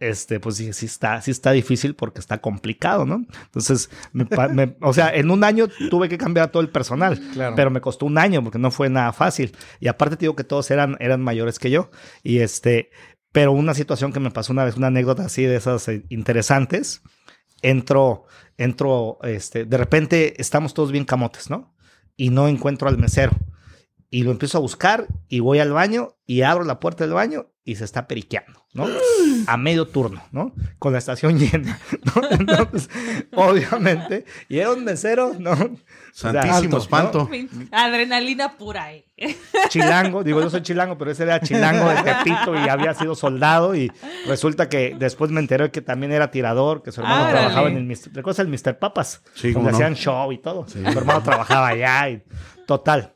este, pues sí, sí está, sí está difícil porque está complicado, ¿no? Entonces, me pa- me- o sea, en un año tuve que cambiar todo el personal, Claro. pero me costó un año porque no fue nada fácil. Y aparte te digo que todos eran, eran mayores que yo. Y este, pero una situación que me pasó una vez, una anécdota así de esas eh, interesantes, entro, entro, este, de repente estamos todos bien camotes, ¿no? Y no encuentro al mesero. Y lo empiezo a buscar y voy al baño y abro la puerta del baño y se está periqueando, ¿no? A medio turno, ¿no? Con la estación llena, ¿no? Entonces, obviamente, y era un mesero, ¿no? O sea, Santísimo ¿no? espanto. Adrenalina pura, eh. chilango, digo yo soy chilango, pero ese era chilango de Tepito y había sido soldado y resulta que después me enteré que también era tirador, que su hermano trabajaba en el Mr. ¿recuerdas el Mr. Papas? Sí, no. hacían show y todo. Su hermano trabajaba allá y total.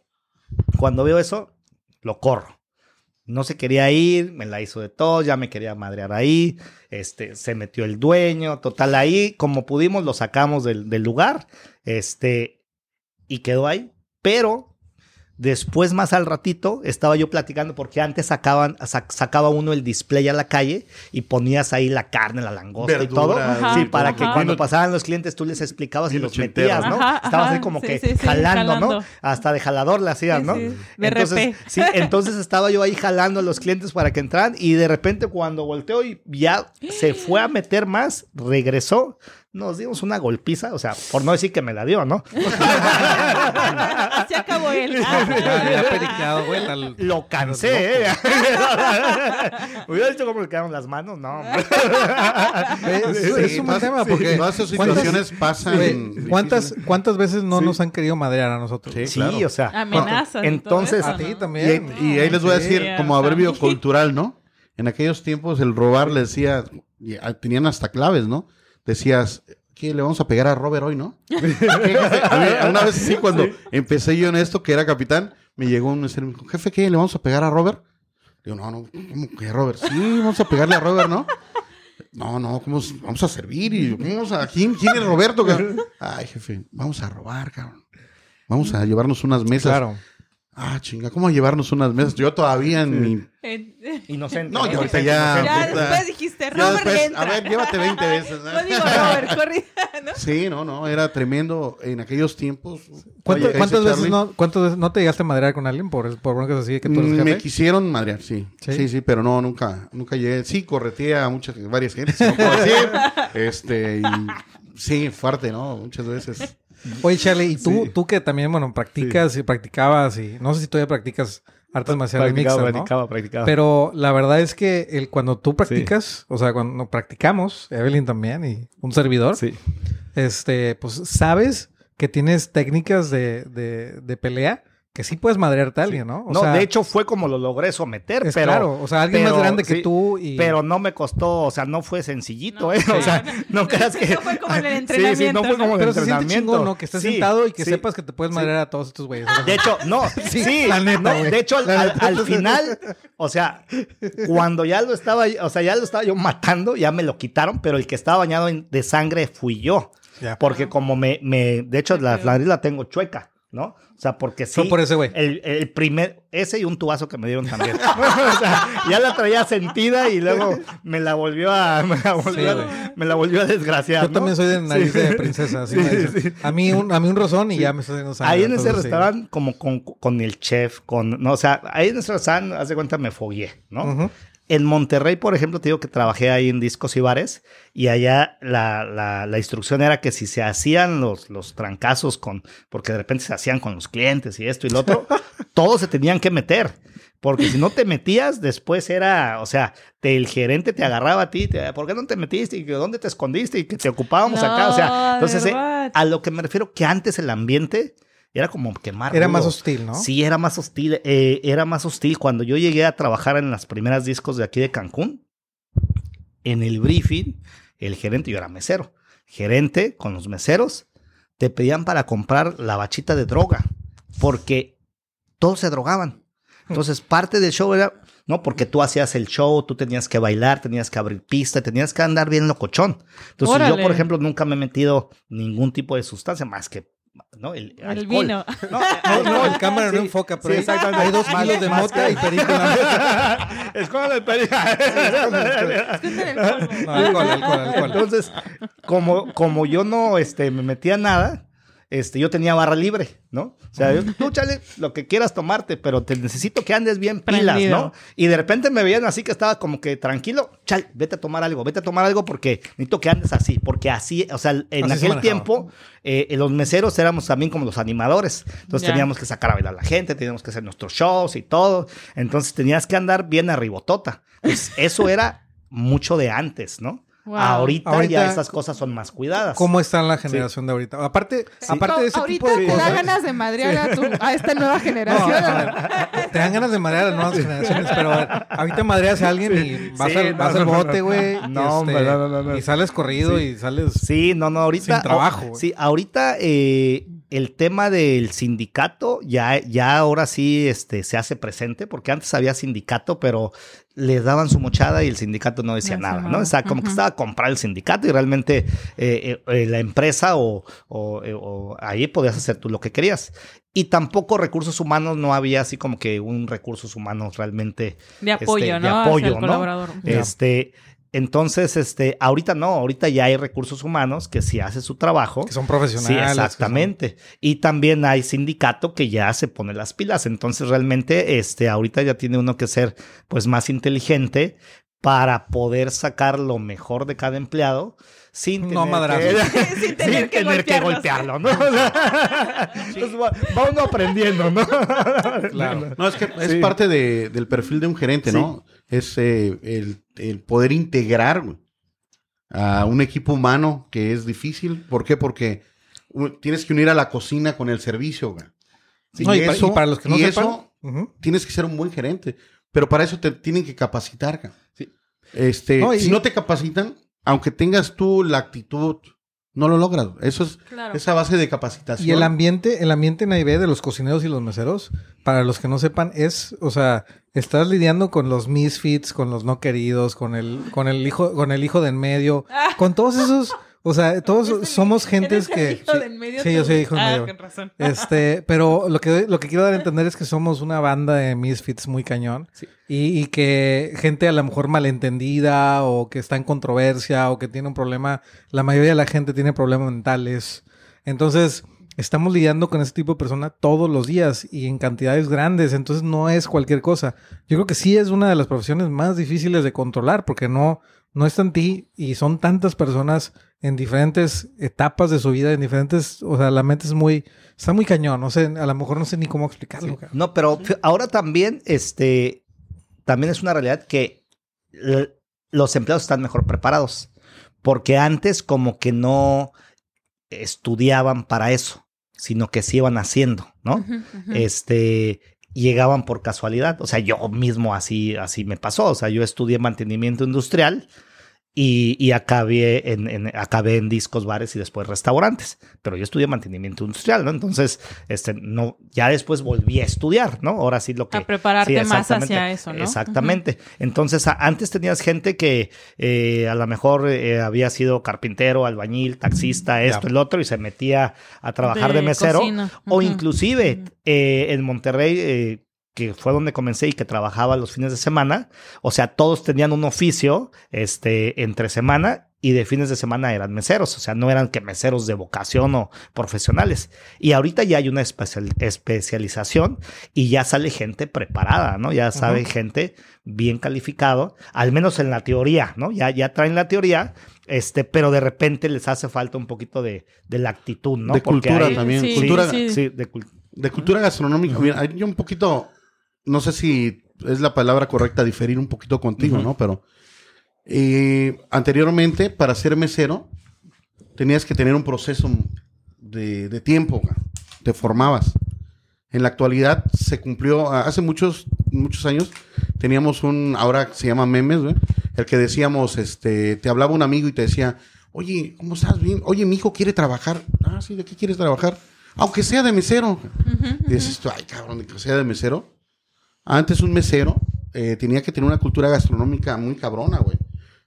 Cuando veo eso, lo corro. No se quería ir, me la hizo de todo, ya me quería madrear ahí, este, se metió el dueño, total ahí, como pudimos lo sacamos del, del lugar, este, y quedó ahí, pero después más al ratito estaba yo platicando porque antes sacaban, sac- sacaba uno el display a la calle y ponías ahí la carne, la langosta y todo, Ajá, sí, para que cuando pasaban los clientes tú les explicabas y los ochentero, metías, ¿no? Ajá, Estabas ahí como sí, que sí, sí, jalando, ¿no? jalando. Hasta de jalador le hacías, Sí, ¿no? entonces, sí, entonces estaba yo ahí jalando a los clientes para que entraran y de repente cuando volteó y ya se fue a meter más, regresó, nos dimos una golpiza, o sea, por no decir que me la dio, ¿no? Así acabó él. Ah. Lo cansé, ¿eh? Hubiera dicho cómo le quedaron las manos, no. Es, es un tema sí, porque... todas esas ¿cuántas- situaciones pasan. ¿cuántas. ¿Cuántas veces no Sí. nos han querido madrear a nosotros? Sí, Sí, claro. o sea. Amenazas. Entonces- A ti también. Y, y ahí les voy a Sí, decir, como familia. cultural, ¿no? En aquellos tiempos el robar le decía, ah, tenían hasta claves, ¿no? Decías, ¿qué le vamos a pegar a Robert hoy, no? Una vez sí, cuando empecé yo en esto, que era capitán, me llegó un mesero y me dijo, jefe, ¿qué? ¿Le vamos a pegar a Robert? Digo, no, no, ¿cómo que a Robert? Sí, vamos a pegarle a Robert, ¿no? No, no, ¿cómo vamos a servir? Y yo, ¿cómo vamos a, ¿quién, ¿Quién es Roberto? cabrón? Ay, jefe, vamos a robar, cabrón. Vamos a llevarnos unas mesas. Claro. Ah, chinga, ¿cómo llevarnos unas mesas? Yo todavía en mi... En- Inocente. No, yo ahorita ya- Ya puta. después dijiste, Robert después, entra. a ver, llévate 20 veces. ¿no? Código Robert, corrida, ¿no? Sí, no, no, era tremendo en aquellos tiempos. ¿Cuánto- Oye, ¿Cuántas veces Charlie, no, cuántas veces no te llegaste a madrear con alguien por, por broncas así que tú eres mm, Me jefe? quisieron madrear, sí. ¿Sí? sí. Sí, pero no, nunca, nunca llegué. Sí, correteé a muchas, varias gentes, no puedo decir. Este, y sí, fuerte, ¿no? Muchas veces. Oye, Charlie, y tú, Sí. tú que también, bueno, practicas y practicabas y no sé si todavía practicas artes marciales mixtas, ¿no? practicaba, practicaba. Pero la verdad es que el, cuando tú practicas, o sea, cuando practicamos, Evelyn también y un servidor, este, pues sabes que tienes técnicas de, de, de pelea que sí puedes madrearte a alguien, ¿no? O no, sea, de hecho fue como lo logré someter, es pero... claro, o sea, alguien más pero, grande que sí, tú y... Pero no me costó, o sea, no fue sencillito, No, ¿eh? O sí. sea, no creas que... No fue como en el Sí, sí, no entrenamiento, fue como en el Pero se entrenamiento. chingón, ¿no? Que estés Sí, sentado y que sí. sepas que te puedes Sí. madrear a todos estos güeyes. De hecho, no, sí, la neta, de hecho, al, al- al final, o sea, cuando ya lo estaba, o sea, ya lo estaba yo matando, ya me lo quitaron, pero el que estaba bañado en- de sangre fui yo. Ya. Porque como me, me de hecho, la nariz la tengo chueca, ¿no? O sea, porque sí. Fue por ese güey. El, el primer, ese y un tubazo que me dieron también. o sea, ya la traía sentida y luego me la volvió a, me la volvió, Sí, a- me la volvió a desgraciar. Yo ¿no? también soy de nariz Sí. de princesa, así Sí. A mí un, a mí un rozón y ya me estoy sangre. Ahí en ese restaurante, como con, con el chef, con, no, o sea, ahí en ese restaurante, haz de cuenta, me fogué, ¿no? Ujú. En Monterrey, por ejemplo, te digo que trabajé ahí en discos y bares y allá la, la, la instrucción era que si se hacían los, los trancazos con, porque de repente se hacían con los clientes y esto y lo otro, todos se tenían que meter. Porque si no te metías, después era, o sea, te- el gerente te agarraba a ti, te, ¿por qué no te metiste? ¿Y dónde te escondiste? Y que te ocupábamos acá. O sea, entonces, eh, a lo que me refiero que antes el ambiente era como quemar. Era más hostil, ¿no? Sí, era más hostil. eh, era más hostil. Cuando yo llegué a trabajar en las primeras discos de aquí de Cancún, en el briefing, el gerente, yo era mesero, gerente con los meseros, te pedían para comprar la bachita de droga, porque todos se drogaban. Entonces, parte del show era, no, porque tú hacías el show, tú tenías que bailar, tenías que abrir pista, tenías que andar bien locochón. Entonces, yo, por ejemplo, nunca me he metido ningún tipo de sustancia más que, ¿no? El, El alcohol. vino. No, No, no, el cámara no enfoca, pero sí, exactamente. hay dos kilos de mota y perico en la es como el peri- Escuchen el polvo. No, alcohol, alcohol, alcohol. Entonces, como, como yo no este, me metía nada, este, yo tenía barra libre, ¿no? O sea, yo, tú chale lo que quieras tomarte, pero te necesito que andes bien pilas, Prendido. ¿no? Y de repente me veían así que estaba como que tranquilo, chal, vete a tomar algo, vete a tomar algo porque necesito que andes así, porque así, o sea, en Así aquel tiempo, eh, los meseros éramos también como los animadores. Entonces teníamos que sacar a bailar a la gente, teníamos que hacer nuestros shows y todo. Entonces tenías que andar bien arribotota. Pues eso era mucho de antes, ¿no? Wow. Ahorita, Ahorita- ya esas cosas son más cuidadas. ¿Cómo está la generación de ahorita? Aparte, aparte de ese Ahorita tipo de te da cosas. ganas de madrear a, tu- a esta nueva No, generación. a ver, te dan ganas de madrear a las nuevas generaciones, pero a ver, ahorita madreas a alguien y vas, Sí, al, no, vas no, al bote, güey. No, este, no, no, no. y sales corrido y sales. Sí, no, no, ahorita. Sin trabajo. Sí, ahorita eh, el tema del sindicato ya, ya ahora sí este, se hace presente, porque antes había sindicato, pero les daban su mochada y el sindicato no decía No nada, ¿no? O sea, como que estaba a comprar el sindicato y realmente eh, eh, eh, la empresa o, o, o ahí podías hacer tú lo que querías. Y tampoco recursos humanos, no había así como que un recursos humanos realmente De apoyo, este, ¿no? de apoyo, ¿no? colaborador. Este, entonces, este, ahorita no, ahorita ya hay recursos humanos que sí hace su trabajo. Que son profesionales. Sí, son- exactamente. Y también hay sindicato que ya se pone las pilas. Entonces, realmente, este, ahorita ya tiene uno que ser, pues, más inteligente para poder sacar lo mejor de cada empleado sin No tener, que, Sin tener que golpearlo, ¿no? O sea, entonces, va, va uno aprendiendo, ¿no? Claro. No, es que es Sí. parte de- del perfil de un gerente, ¿no? Es eh, el, el poder integrar a un equipo humano que es difícil. ¿Por qué? Porque tienes que unir a la cocina con el servicio. No, y, y para los que no y sepan, eso tienes que ser un buen gerente. Pero para eso te tienen que capacitar. Sí. Este, No, Si no te capacitan, aunque tengas tú la actitud, no lo logras. Eso es Claro. esa base de capacitación. Y el ambiente, el ambiente en AIB de los cocineros y los meseros, para los que no sepan, es, o sea, estás lidiando con los misfits, con los no queridos, con el, con el hijo, con el hijo de en medio, con todos esos, o sea, todos somos gentes que. ¿Eres el hijo sí, de en medio sí, tú? yo soy hijo de en Ah, medio. con razón. Este, pero lo que, lo que quiero dar a entender es que somos una banda de misfits muy cañón. Sí. Y, y que gente a lo mejor malentendida o que está en controversia o que tiene un problema, la mayoría de la gente tiene problemas mentales. Entonces, estamos lidiando con ese tipo de persona todos los días y en cantidades grandes. Entonces, no es cualquier cosa. Yo creo que sí es una de las profesiones más difíciles de controlar porque no, no está en ti y son tantas personas en diferentes etapas de su vida, en diferentes, o sea, la mente es muy, está muy cañón, no sé, a lo mejor no sé ni cómo explicarlo. No, pero ahora también, este, también es una realidad que los empleados están mejor preparados. Porque antes como que no estudiaban para eso, sino que se iban haciendo, ¿no? Este, llegaban por casualidad. O sea, yo mismo así, así me pasó. O sea, yo estudié mantenimiento industrial y, y acabé, en, en- acabé en discos, bares y después restaurantes. Pero yo estudié mantenimiento industrial, ¿no? Entonces, este, no, ya después volví a estudiar, ¿no? Ahora sí lo que... A prepararte Sí, más hacia eso, ¿no? Exactamente. Entonces, a- antes tenías gente que eh, a lo mejor eh, había sido carpintero, albañil, taxista, esto, Ya. el otro, y se metía a trabajar de, De mesero. O inclusive eh, en Monterrey, eh, que fue donde comencé y que trabajaba los fines de semana. O sea, todos tenían un oficio este, entre semana y de fines de semana eran meseros. O sea, no eran que meseros de vocación o profesionales. Y ahorita ya hay una especial- especialización y ya sale gente preparada, ¿no? Ya sabe gente bien calificado, al menos en la teoría, ¿no? Ya, ya traen la teoría. Este, pero de repente les hace falta un poquito de, de la actitud, ¿no? De Porque cultura hay- también. Sí, cultura, sí. Sí, de cul- De cultura gastronómica. Mira, hay yo un poquito, no sé si es la palabra correcta, diferir un poquito contigo. ¿no? Pero eh, anteriormente, para ser mesero, tenías que tener un proceso de, de tiempo, te formabas. En la actualidad se cumplió, hace muchos, muchos años, teníamos un, ahora se llama memes, el que decíamos, este, te hablaba un amigo y te decía, oye, ¿cómo estás? Bien. Oye, mi hijo quiere trabajar. Ah, sí, ¿de qué quieres trabajar? Aunque sea de mesero. Y dices ay, cabrón, de que sea de mesero. Antes un mesero eh, tenía que tener una cultura gastronómica muy cabrona, güey.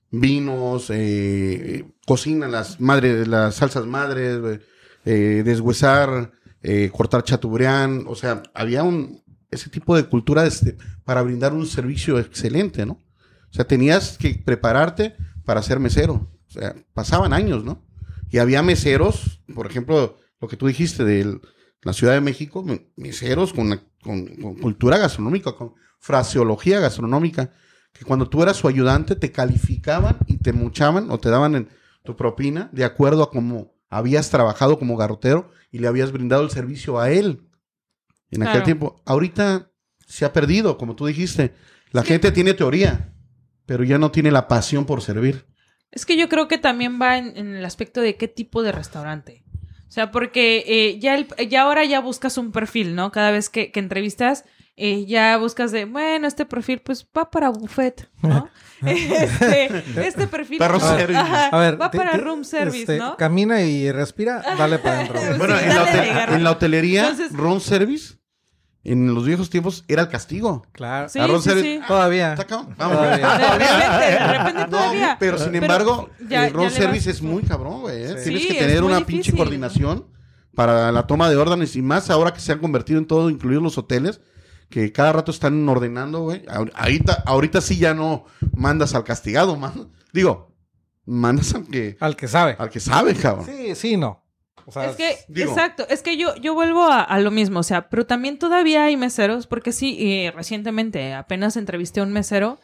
Vinos, eh, cocina, las madres, las salsas madres, güey, eh, deshuesar, cortar chatubrián. O sea, había un ese tipo de cultura este, para brindar un servicio excelente, ¿no? O sea, tenías que prepararte para ser mesero. O sea, pasaban años, ¿no? Y había meseros, por ejemplo, lo que tú dijiste de la Ciudad de México, me- meseros con, con- con cultura gastronómica, con fraseología gastronómica, que cuando tú eras su ayudante te calificaban y te muchaban o te daban en tu propina de acuerdo a cómo habías trabajado como garrotero y le habías brindado el servicio a él en aquel Claro. tiempo. Ahorita se ha perdido, como tú dijiste. La gente tiene teoría, pero ya no tiene la pasión por servir. Es que yo creo que también va en, en el aspecto de qué tipo de restaurante. O sea, porque eh, ya, el- ya ahora ya buscas un perfil, ¿no? Cada vez que, que entrevistas, eh, ya buscas de, bueno, este perfil pues va para buffet, ¿no? este, este perfil Perro no, service. ajá, A ver, va te- para room service, este, ¿no? Camina y respira, dale para adentro. Bueno, Sí, en, la en hotelería, Entonces- room service, en los viejos tiempos, era el castigo. Claro. Sí, sí, sí. Todavía. Está cabrón. Vamos. Todavía. De repente, de repente No, todavía. pero sin Pero embargo, ya- el ya le service es muy cabrón, güey. ¿eh? Sí. Tienes que tener una pinche coordinación para la toma de órdenes y más ahora que se han convertido en todo, incluidos los hoteles, que cada rato están ordenando, güey. Ahor- Ahorita, ahorita sí ya no mandas al castigado, man. Digo, mandas al que, Al que sabe. al que sabe, cabrón. Sí, sí, no. O sea, Es que, digo- exacto, es que yo, yo vuelvo a, a lo mismo, o sea, pero también todavía hay meseros, porque sí, eh, recientemente apenas entrevisté a un mesero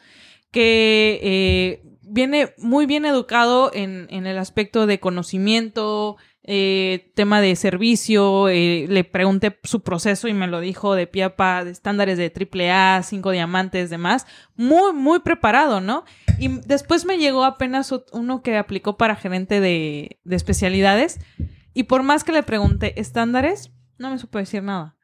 que eh, viene muy bien educado en, en el aspecto de conocimiento, eh, tema de servicio, eh, le pregunté su proceso y me lo dijo de pie a pa, de estándares de AAA, cinco diamantes, demás, muy, muy preparado, ¿no? Y después me llegó apenas uno que aplicó para gerente de, de especialidades y por más que le pregunté estándares, no me supo decir nada.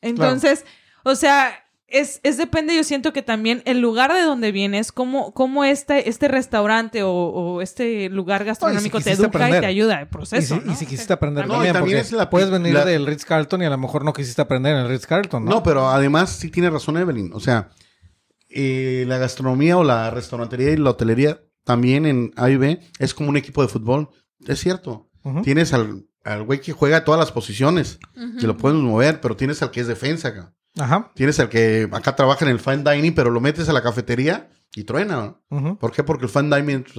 Entonces, o sea, es, es depende, yo siento que también el lugar de donde vienes, cómo, cómo este, este restaurante o, o este lugar gastronómico te educa y te ayuda el y, proceso. si, y ¿no? si O quisiste aprender No, y también, también es la- puedes venir la- del Ritz Carlton y a lo mejor no quisiste aprender en el Ritz Carlton, ¿no? No, pero además sí tiene razón Evelyn. O sea, eh, la gastronomía o la restaurantería y la hotelería también en A y B es como un equipo de fútbol. Es cierto. Tienes al, al güey que juega todas las posiciones, Ujú. que lo puedes mover, pero tienes al que es defensa, cabrón. Ajá. Tienes al que acá trabaja en el fine dining, pero lo metes a la cafetería y truena. ¿no? Ujú. ¿Por qué? Porque el fine dining es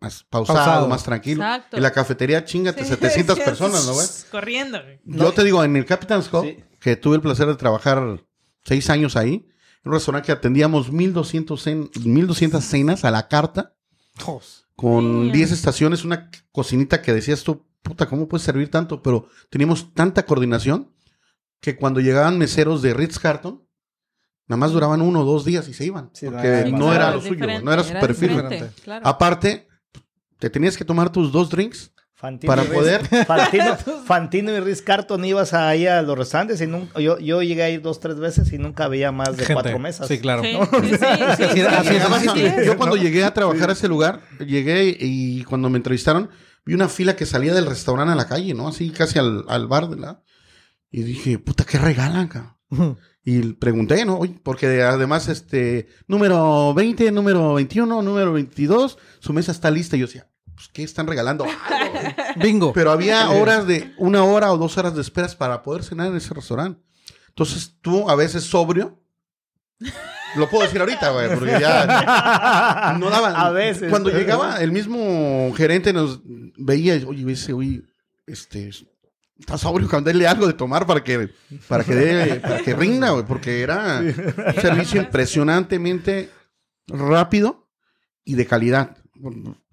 más pausado, Pausado. más tranquilo. Exacto. En la cafetería, chingate, Sí, 700 sí, personas, ¿no, güey? Corriendo. güey. Yo te digo, en el Captain's Cup, Sí. que tuve el placer de trabajar seis años ahí, en un restaurante que atendíamos 1200, cen- 1200 cenas a la carta Jos. con Sí. 10 estaciones, una cocinita que decías tú, puta, ¿cómo puedes servir tanto? Pero teníamos tanta coordinación que cuando llegaban meseros de Ritz Carton, nada más duraban uno o dos días y se iban. Sí, porque sí, no claro, era lo suyo, no era su perfil. Diferente. claro. Aparte, te tenías que tomar tus dos drinks Fantino Para poder- Fantino, Fantino y Riz Carton ibas ahí a los restaurantes y nunca, yo, yo llegué a ir dos, tres veces y nunca había más de Gente. cuatro mesas. Sí, claro. Era-. Yo cuando llegué a trabajar a ese lugar, llegué y cuando me entrevistaron, vi una fila que salía del restaurante a la calle, ¿no? Así casi al, al bar de la... Y dije, puta, ¿qué regalan, cabrón? Y pregunté, ¿no? Oye, porque además, este, número 20, número 21, número 22, su mesa está lista. Y yo decía, pues, ¿qué están regalando? Algo, güey. Bingo. Pero había horas de, una hora o dos horas de esperas para poder cenar en ese restaurante. Entonces, tú, a veces sobrio, lo puedo decir ahorita, güey, porque ya no daban. A veces. Cuando llegaba, el mismo gerente nos veía, y, oye, ese, oye, este, está sobrio, dale algo de tomar para que, para que, dé- para que rinda, güey, porque era un servicio impresionantemente rápido y de calidad.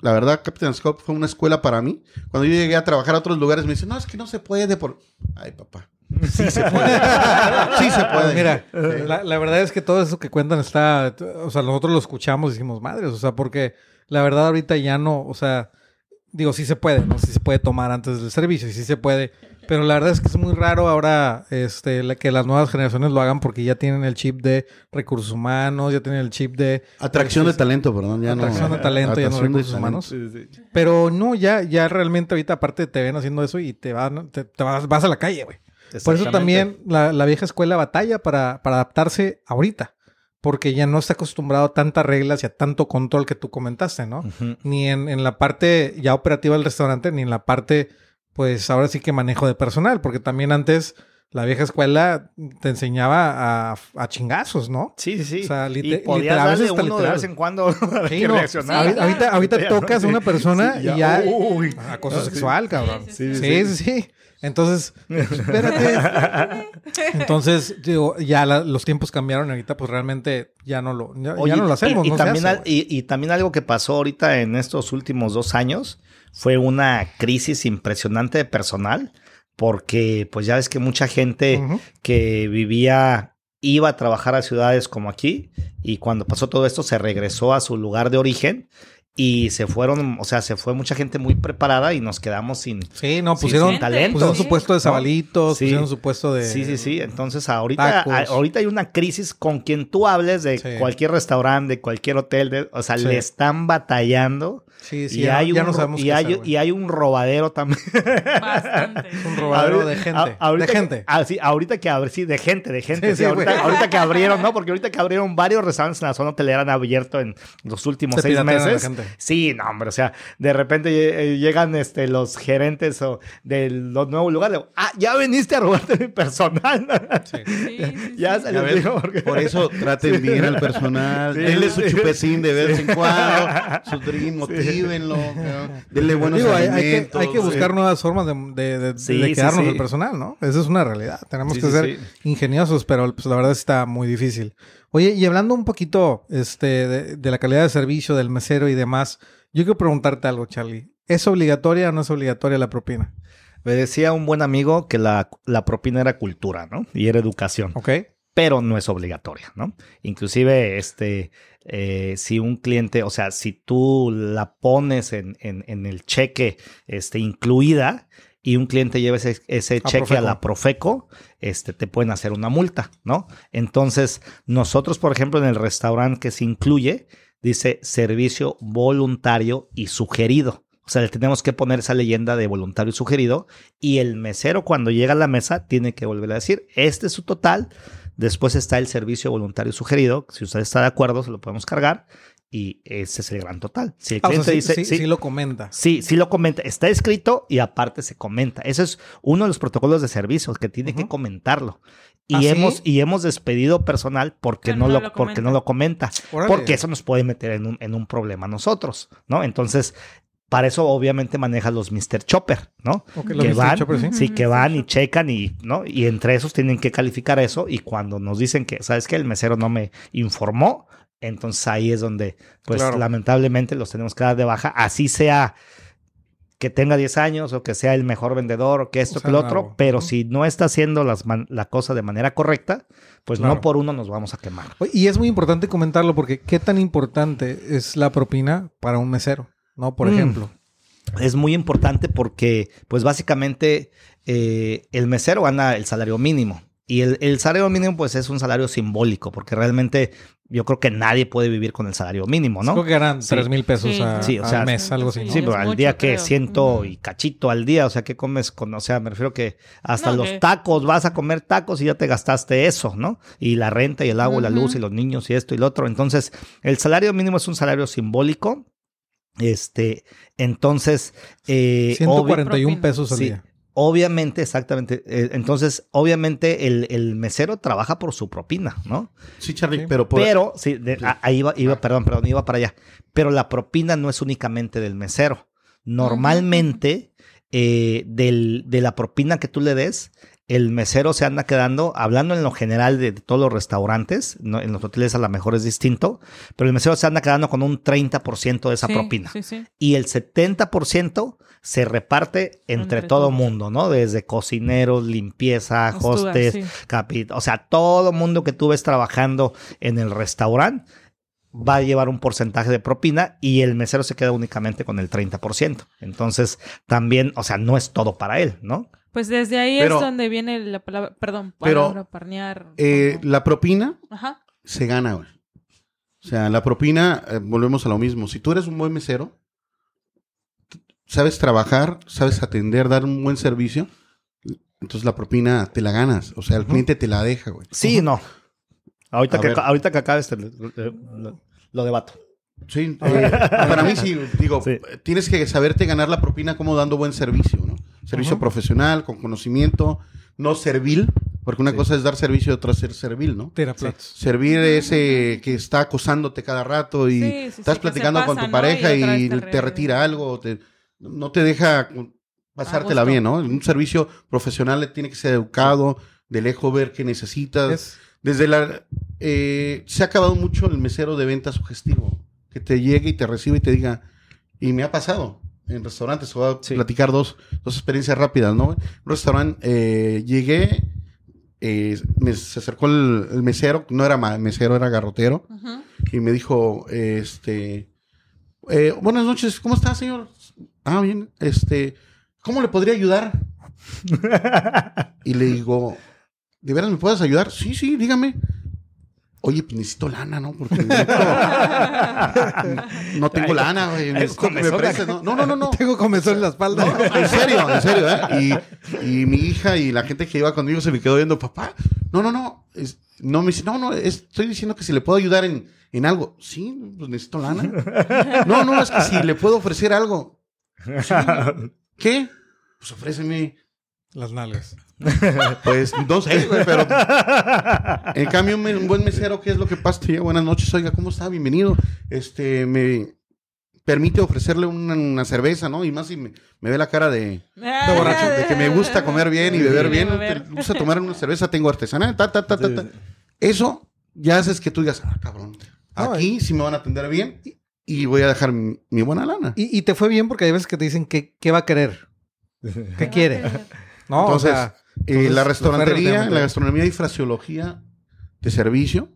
La verdad, Captain Scout fue una escuela para mí. Cuando yo llegué a trabajar a otros lugares, me dicen, no, es que no se puede por... Ay, papá. Sí se puede. sí se puede. Mira, la, la verdad es que todo eso que cuentan está, o sea, nosotros lo escuchamos y decimos madres, o sea, porque la verdad ahorita ya no, o sea, digo, sí se puede, ¿no? Sí se puede tomar antes del servicio, y sí se puede, pero la verdad es que es muy raro ahora este, la- que las nuevas generaciones lo hagan porque ya tienen el chip de recursos humanos, ya tienen el chip de... Atracción de talento, perdón. Ya Atracción no, de talento, ya no Atracción de recursos humanos. Pero no, ya, ya realmente ahorita aparte te ven haciendo eso y te van, te, te vas, vas a la calle, güey. Por eso también la, la vieja escuela batalla para, para adaptarse ahorita. Porque ya no está acostumbrado a tantas reglas y a tanto control que tú comentaste, ¿no? Ni en, en la parte ya operativa del restaurante, ni en la parte, pues ahora sí que manejo de personal. Porque también antes la vieja escuela te enseñaba a, a chingazos, ¿no? Sí, sí, sí. O sea, y lite- podías literal, a darle veces hasta uno de vez en cuando Sí, no. Sí, Ahorita, tocas a una persona Sí, y ya... Uy. Acoso sexual, cabrón. Sí, Sí, sí. Entonces, espérate. Entonces, digo, ya la- los tiempos cambiaron y ahorita pues realmente ya no lo, ya, no lo hacemos. Y, y no también, hace, al- güey. y, y también algo que pasó ahorita en estos últimos dos años fue una crisis impresionante de personal, porque pues ya ves que mucha gente que vivía iba a trabajar a ciudades como aquí y cuando pasó todo esto se regresó a su lugar de origen y se fueron, o sea, se fue mucha gente muy preparada y nos quedamos sin, Sí, no, pusieron, sin talentos. pusieron su puesto de sabalitos, Sí. pusieron su puesto de... Sí, sí, sí. Entonces ahorita, a- ahorita hay una crisis con quien tú hables de Sí. cualquier restaurante, de cualquier hotel, de- o sea, Sí. le están batallando. Sí, sí, y, ya, hay ya un, no sabemos y, qué hay, y hay un robadero también. Bastante. Un robadero de gente. a- ahorita de que- gente. ah, sí, ahorita que abre, sí, de gente, de gente. Sí, sí, sí, ahorita, que abrieron, ¿no? Porque ahorita que abrieron varios restaurantes en la zona hotelera han abierto en los últimos Se seis meses. Sí, no, hombre, o sea, de repente eh, llegan este, los gerentes o de los nuevos lugares. Ah, ya viniste a robarte mi personal. Sí. Sí, sí, ya sí. se Ya les porque- Por eso traten bien al personal. Sí, denle su chupecín de vez en cuando. Su drink, motívenlo. Denle buenos Digo, hay, hay que, alimentos. hay que buscar sí. nuevas formas de, de, de- Sí, de sí, quedarnos sí. el personal, ¿no? Esa es una realidad. Tenemos Sí, que sí, ser sí. ingeniosos, pero pues la verdad está muy difícil. Oye, y hablando un poquito este, de, de la calidad de servicio, del mesero y demás, yo quiero preguntarte algo, Charlie. ¿Es obligatoria o no es obligatoria la propina? Me decía un buen amigo que la, la propina era cultura, ¿no? Y era educación. ¿Ok? pero no es obligatoria, ¿no? Inclusive, este, eh, si un cliente, o sea, si tú la pones en, en- en el cheque, este, incluida, y un cliente lleva ese, cheque a la Profeco, este, te pueden hacer una multa, ¿no? Entonces, nosotros, por ejemplo, en el restaurante que se incluye, dice servicio voluntario y sugerido. O sea, le tenemos que poner esa leyenda de voluntario y sugerido. Y el mesero, cuando llega a la mesa, tiene que volver a decir: Este es su total. Después está el servicio voluntario sugerido. Si usted está de acuerdo, se lo podemos cargar. Y ese es el gran total. Si el Ah, o cliente sea, sí, dice: sí, sí, sí lo comenta. Sí, sí lo comenta. Está escrito y aparte se comenta. Ese es uno de los protocolos de servicio que tiene que comentarlo. Y ¿Ah, sí? hemos y hemos despedido personal porque Que no, no lo, lo porque no comenta. lo comenta. Órale. Porque eso nos puede meter en un, en un problema a nosotros, ¿no? Entonces, para eso obviamente maneja los Mr. Chopper, ¿no? Que Mr. van, Chopper, sí. sí, que van y checan y, ¿no? Y entre esos tienen que calificar eso y cuando nos dicen que, ¿sabes qué? El mesero no me informó, Entonces ahí es donde, pues Claro. lamentablemente los tenemos que dar de baja, así sea que tenga 10 años o que sea el mejor vendedor o que esto, O sea, que lo otro, nuevo. pero si no está haciendo las man- la cosa de manera correcta, pues Claro. no por uno nos vamos a quemar. Y es muy importante comentarlo porque qué tan importante es la propina para un mesero, ¿no? Por Mm. ejemplo. Es muy importante porque, pues básicamente, eh, el mesero gana el salario mínimo. Y el, el salario mínimo, pues es un salario simbólico, porque realmente yo creo que nadie puede vivir con el salario mínimo, ¿no? Creo que ganan Sí. 3 mil pesos Sí, a- sí, o al sea, mes, algo así. sí, ¿no? Sí, es pero al mucho, día que ciento y cachito al día, o sea, ¿qué comes con? O sea, me refiero que hasta No, los tacos vas a comer tacos y ya te gastaste eso, ¿no? Y la renta y el agua y la luz y los niños y esto y lo otro. Entonces, el salario mínimo es un salario simbólico. Este, entonces, eh, obvi- 141 Propina. pesos al Sí. día. obviamente, exactamente. eh, entonces, obviamente, el, el mesero trabaja por su propina, ¿no? Sí, Charlie, Sí. pero por... Pero, sí, de- Sí. a- ahí iba, iba, Ah. perdón, perdón, iba para allá. Pero la propina no es únicamente del mesero. Normalmente, eh, del- de la propina que tú le des, el mesero se anda quedando, hablando en lo general de, todos los restaurantes, no- en los hoteles a lo mejor es distinto, pero el mesero se anda quedando con un 30% de esa Sí, propina. Sí, sí. Y el 70% se reparte entre, Entre todo todos. mundo, ¿no? Desde cocineros, limpieza, hostes, sí. capi- o sea, todo mundo que tú ves trabajando en el restaurante va a llevar un porcentaje de propina y el mesero se queda únicamente con el 30%. Entonces, también, o sea, no es todo para él, ¿no? Pues desde ahí Pero- es donde viene la palabra, perdón, Pero, palabra parnear. Eh, como- la propina Ajá. se gana, güey. O sea, la propina, eh, volvemos a lo mismo. Si tú eres un buen mesero, sabes trabajar, sabes atender, dar un buen servicio, entonces la propina te la ganas. O sea, el cliente te la deja, güey. Sí, no. Ahorita A que, ver. ahorita que acabes, te lo, lo- lo debato. Sí, eh, para mí sí, digo, Sí. tienes que saberte ganar la propina como dando buen servicio, Servicio profesional, con conocimiento, no servil, porque una Sí. cosa es dar servicio y otra es ser servil, ¿no? Tira platos. Servir ese que está acosándote cada rato y Sí, sí, sí, estás platicando con tu ¿no? pareja Y te te, re- retira algo, te- no te deja pasártela bien, ¿no? Un servicio profesional tiene que ser educado, de lejos ver qué necesitas. Es- Desde la... eh, se ha acabado mucho el mesero de venta sugestivo. Que te llegue y te reciba y te diga... Y me ha pasado en restaurantes. Voy a Sí. platicar dos, dos experiencias rápidas, ¿no? Un restaurante, eh, llegué... eh, me- se acercó el, el mesero, no era mesero, era garrotero, y me dijo, este, eh, buenas noches, ¿cómo está, señor? Ah, bien, este, ¿cómo le podría ayudar? y le digo, ¿de veras me puedes ayudar? Sí, sí, dígame. Oye, pues necesito lana, ¿no? Porque necesito- no tengo lana, güey. Necesito que me prestes, ¿no? No, no, no, no. Tengo comezón en la espalda. No, en serio, en serio, ¿eh? Y, y mi hija y la gente que iba conmigo se me quedó viendo, papá, no, no, no, es- no me dice, no, no, es- estoy diciendo que si le puedo ayudar en, en algo. Sí, pues necesito lana. No, no, es que si le puedo ofrecer algo. Sí. ¿Qué? Pues ofréceme. Las nalgas. Pues no sé, güey, pero en cambio un, buen mesero, ¿qué es lo que pasa? Te buenas noches, oiga, ¿cómo está? Bienvenido. Este, me permite ofrecerle una, una cerveza, ¿no? Y más si me, me ve la cara de, de borracho, de que me gusta comer bien y beber Sí, bien, me gusta tomar una cerveza, tengo artesanal, ta, ta, ta, ta, ta. Eso ya haces que tú digas, ah, cabrón, No, aquí sí me van a atender bien y, y voy a dejar mi, mi buena lana. Y, y te fue bien porque hay veces que te dicen qué, qué va a querer, qué quiere. No, Entonces, o sea, Eh, entonces, la restaurantería, la gastronomía y fraseología de servicio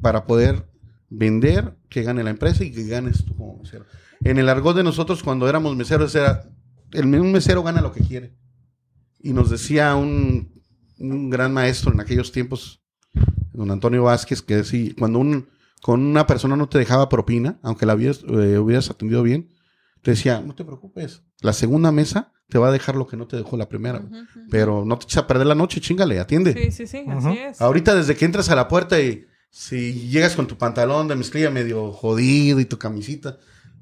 para poder vender, que gane la empresa y que ganes tú como mesero. En el argot de nosotros, cuando éramos meseros, era el un mesero gana lo que quiere. Y nos decía un, un gran maestro en aquellos tiempos, don Antonio Vázquez, que decía, cuando un, con una persona no te dejaba propina, aunque la hubieras, eh, hubieras atendido bien, te decía, no te preocupes, la segunda mesa te va a dejar lo que no te dejó la primera. Pero no te eches a perder la noche, chingale, atiende. Sí, sí, sí, así es. Ahorita desde que entras a la puerta y si llegas con tu pantalón de mezclilla medio jodido y tu camisita,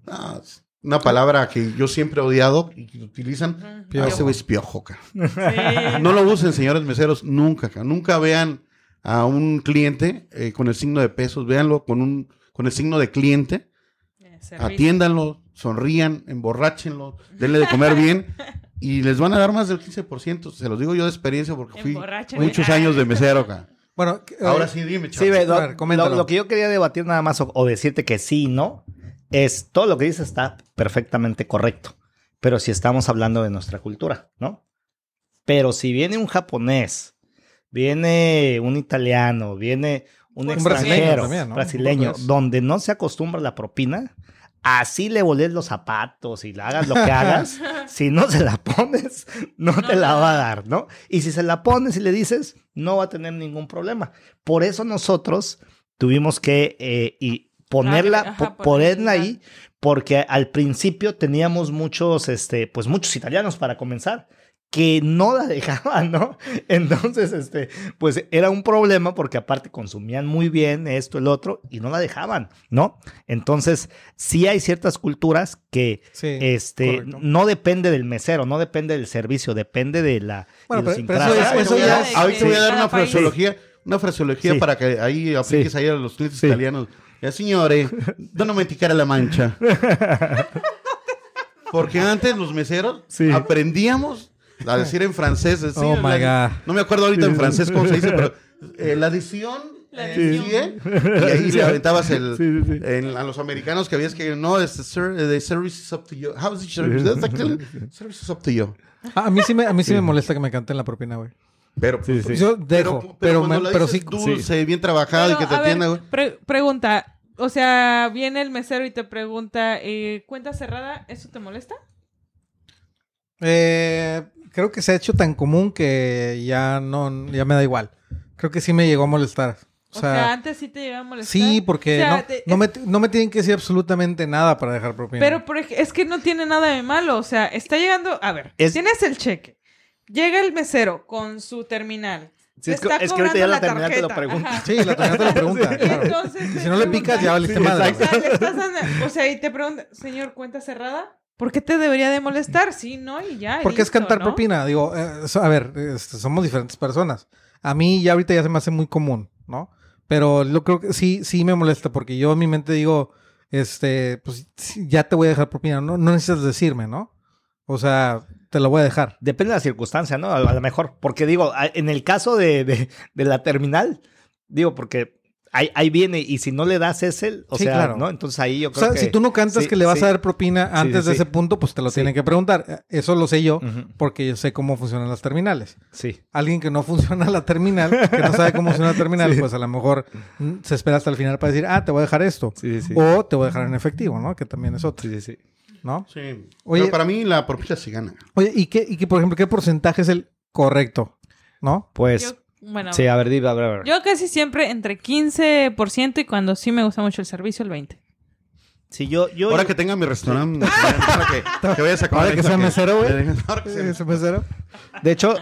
no, una palabra que yo siempre he odiado y que utilizan. Piojo. ah, ese güey es piojo, ca. Sí. No lo usen, señores meseros, nunca, ca. Nunca vean a un cliente eh, con el signo de pesos, véanlo con un con el signo de cliente, Eh, servicio. atiéndanlo, sonrían, emborráchenlo, denle de comer bien y les van a dar más del 15%. Se los digo yo de experiencia porque fui muchos años de mesero acá. Bueno, Ahora eh, sí, dime, Sí, ve, lo, ver, coméntalo. lo- lo que yo quería debatir nada más o, o decirte que sí y no es todo lo que dices está perfectamente correcto. Pero si estamos hablando de nuestra cultura, ¿no? Pero si viene un japonés, viene un italiano, viene un, Un extranjero, brasileño también, ¿no? brasileño, Portugués. donde no se acostumbra la propina, así le volés los zapatos y le hagas lo que hagas, si no se la pones, no, No te la va a dar, ¿no? Y si se la pones y le dices, no va a tener ningún problema. Por eso nosotros tuvimos que eh, y ponerla, Ajá, po- ponerla. ponerla ahí, porque al principio teníamos muchos, este, pues muchos italianos para comenzar que no la dejaban, ¿no? Entonces, este, pues era un problema porque aparte consumían muy bien esto, el otro, y no la dejaban, ¿no? Entonces, sí hay ciertas culturas que, sí, este, correcto. no depende del mesero, no depende del servicio, depende de la Bueno, pero- pero idiosincrasia. eso- ya voy a- es- Ahorita voy a dar una fraseología, una fraseología Sí. para que ahí apliques Sí. ahí a los clientes Sí. italianos. Ya, signore, no me a la mancha. Porque antes los meseros Sí. aprendíamos a decir en francés. sí, Oh, my la- God. No me acuerdo ahorita en francés cómo se dice, pero eh, la adición. La eh, sí, ¿eh? Y ahí le aventabas el, Sí, sí, sí. en- a los americanos que habías que no, este, sir, the service is up to you. How is it service? That's actually- service is up to you. Ah, a mí sí me, a mí sí me molesta que me canten la propina, güey. Pero, Sí, sí. Yo dejo, pero, pero, me- cuando la pero sí. dulce, bien trabajado y Pero, que te atienda, güey. pre- pregunta, o sea, viene el mesero y te pregunta, eh, ¿cuenta cerrada? ¿Eso te molesta? Eh, creo que se ha hecho tan común que ya no, ya me da igual. Creo que sí me llegó a molestar. O sea, antes sí te llegaba a molestar. Sí, porque O sea, no, te- no, es- me, no me tienen que decir absolutamente nada para dejar propina. Pero por es que no tiene nada de malo. O sea, está llegando. A ver, Es- tienes el cheque. Llega el mesero con su terminal. Sí, te es que- está es que ahorita ya cobrando la terminal te lo tarjeta. pregunta. Ajá. Sí, la tarjeta te lo pregunta. Y claro. entonces si no le picas, ya valiste Sí, madre. O sea, le estás dando- o sea, y te pregunta, señor, ¿cuenta cerrada? ¿Por qué te debería de molestar? Sí, no, y ya. Porque es cantar ¿no? propina. Digo, eh, a ver, este, somos diferentes personas. A mí ya ahorita ya se me hace muy común, ¿no? Pero yo creo que sí, sí me molesta porque yo en mi mente digo, este, pues ya te voy a dejar propina. No, no necesitas decirme, ¿no? O sea, te lo voy a dejar. Depende de la circunstancia, ¿no? A, a lo mejor. Porque digo, en el caso de, de- de la terminal, digo, porque ahí, ahí viene y si no le das ese, o Sí, sea, claro. ¿no? Entonces ahí yo O creo sea, que... si tú no cantas sí, que le vas sí. a dar propina antes sí, de sí. ese punto, pues te lo Sí. tienen que preguntar. Eso lo sé yo porque yo sé cómo funcionan las terminales. Sí. Alguien que no funciona la terminal, que no sabe cómo funciona la terminal, Sí. pues a lo mejor mm, se espera hasta el final para decir, ah, te voy a dejar esto. Sí, sí, sí. O te voy a dejar en efectivo, ¿no? Que también es otro, Sí, sí, sí. ¿no? Sí. Oye- Pero para mí la propina se gana. Oye, ¿y qué, y qué, por ejemplo, qué porcentaje es el correcto? ¿No? Pues, Yo, bueno, sí, a ver, dime, a ver, a ver. yo casi siempre entre 15% y cuando sí me gusta mucho el servicio, el 20%. Sí, yo, yo, Ahora que tenga mi restaurante, ahora que, que vayas a comer. Ahora que sea mesero, güey. Ahora que sea ¿Ese mesero? De hecho,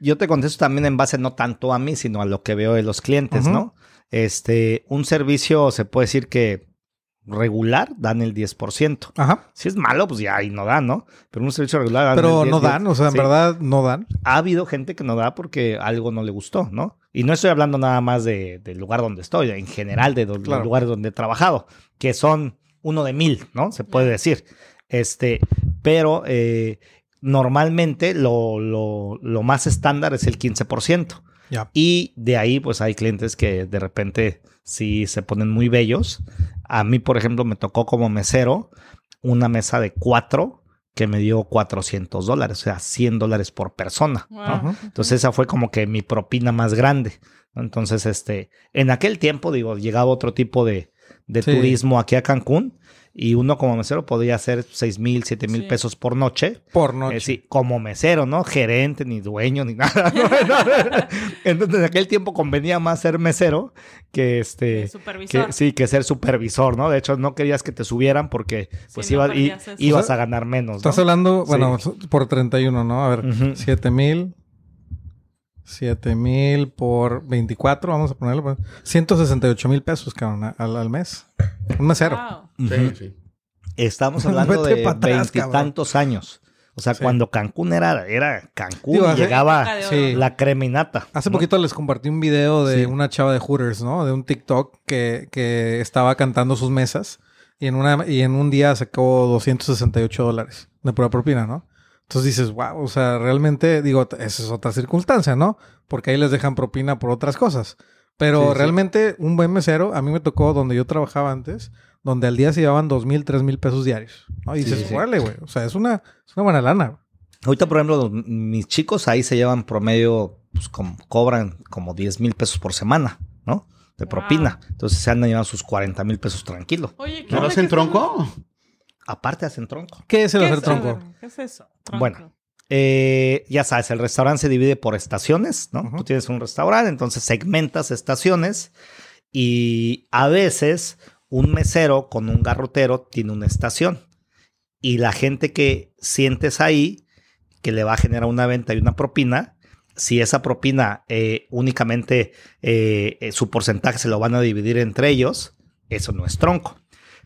yo te contesto también en base no tanto a mí, sino a lo que veo de los clientes. ¿no? Este, un servicio se puede decir que regular dan el 10%. Ajá. Si es malo, pues ya ahí no dan, ¿no? Pero un servicio regular dan Pero el 10, no 10. dan, o sea, en Sí. verdad no dan. Ha habido gente que no da porque algo no le gustó, ¿no? Y no estoy hablando nada más de- del lugar donde estoy, en general de Claro. los lugares donde he trabajado, que son uno de mil, ¿no? Se puede decir. Este, pero eh, normalmente lo, lo, lo más estándar es el 15%. Ya. Y de ahí, pues hay clientes que de repente sí se ponen muy bellos. A mí, por ejemplo, me tocó como mesero una mesa de cuatro que me dio 400 dólares, o sea, 100 dólares por persona. Entonces esa fue como que mi propina más grande. Entonces, este, en aquel tiempo, digo, llegaba otro tipo de, de Sí. turismo aquí a Cancún y uno como mesero podía hacer 6 mil, 7 mil Sí. pesos por noche. Por noche. Eh, sí, como mesero, ¿no? Gerente, ni dueño, ni nada. ¿no? Entonces, en aquel tiempo convenía más ser mesero que este. Supervisor. Que, sí, que ser supervisor, ¿no? De hecho, no querías que te subieran porque pues Sí, no ibas, ibas a ganar menos, ¿no? Estás hablando, bueno, Sí. por 31, ¿no? A ver, Ujú. 7 mil. 7 mil por 24, vamos a ponerlo. pues, 168 mil pesos, cabrón, al, al mes. Un mesero. Wow. Sí, sí. Estamos hablando de veintitantos años. O sea, Sí. cuando Cancún era, era Cancún Digo, y hace- llegaba la creminata. Hace ¿no? poquito les compartí un video de Sí. una chava de Hooters, ¿no? De un TikTok que, que estaba cantando sus mesas y en, una, y en un día sacó 268 dólares de pura propina, ¿no? Entonces dices, wow, o sea, realmente, digo, esa es otra circunstancia, ¿no? Porque ahí les dejan propina por otras cosas. Pero Sí, sí. realmente un buen mesero, a mí me tocó donde yo trabajaba antes, donde al día se llevaban dos mil, tres mil pesos diarios. ¿no? Y Sí, dices, órale, güey. O sea, es una, es una buena lana. Ahorita, por ejemplo, mis chicos ahí se llevan promedio, pues como, cobran como 10 mil pesos por semana, ¿no? De Wow. propina. Entonces se han llevado sus 40 mil pesos tranquilo. Oye, ¿qué ¿No hacen tronco? Aparte hacen tronco. ¿Qué es el ¿Qué hacer es- tronco? ¿Qué es eso? Tronco. Bueno. Eh, ya sabes, el restaurante se divide por estaciones, ¿no? Ujú. Tú tienes un restaurante, entonces segmentas estaciones y a veces un mesero con un garrotero tiene una estación y la gente que sientes ahí que le va a generar una venta y una propina, si esa propina eh, únicamente eh, eh, su porcentaje se lo van a dividir entre ellos, eso no es tronco.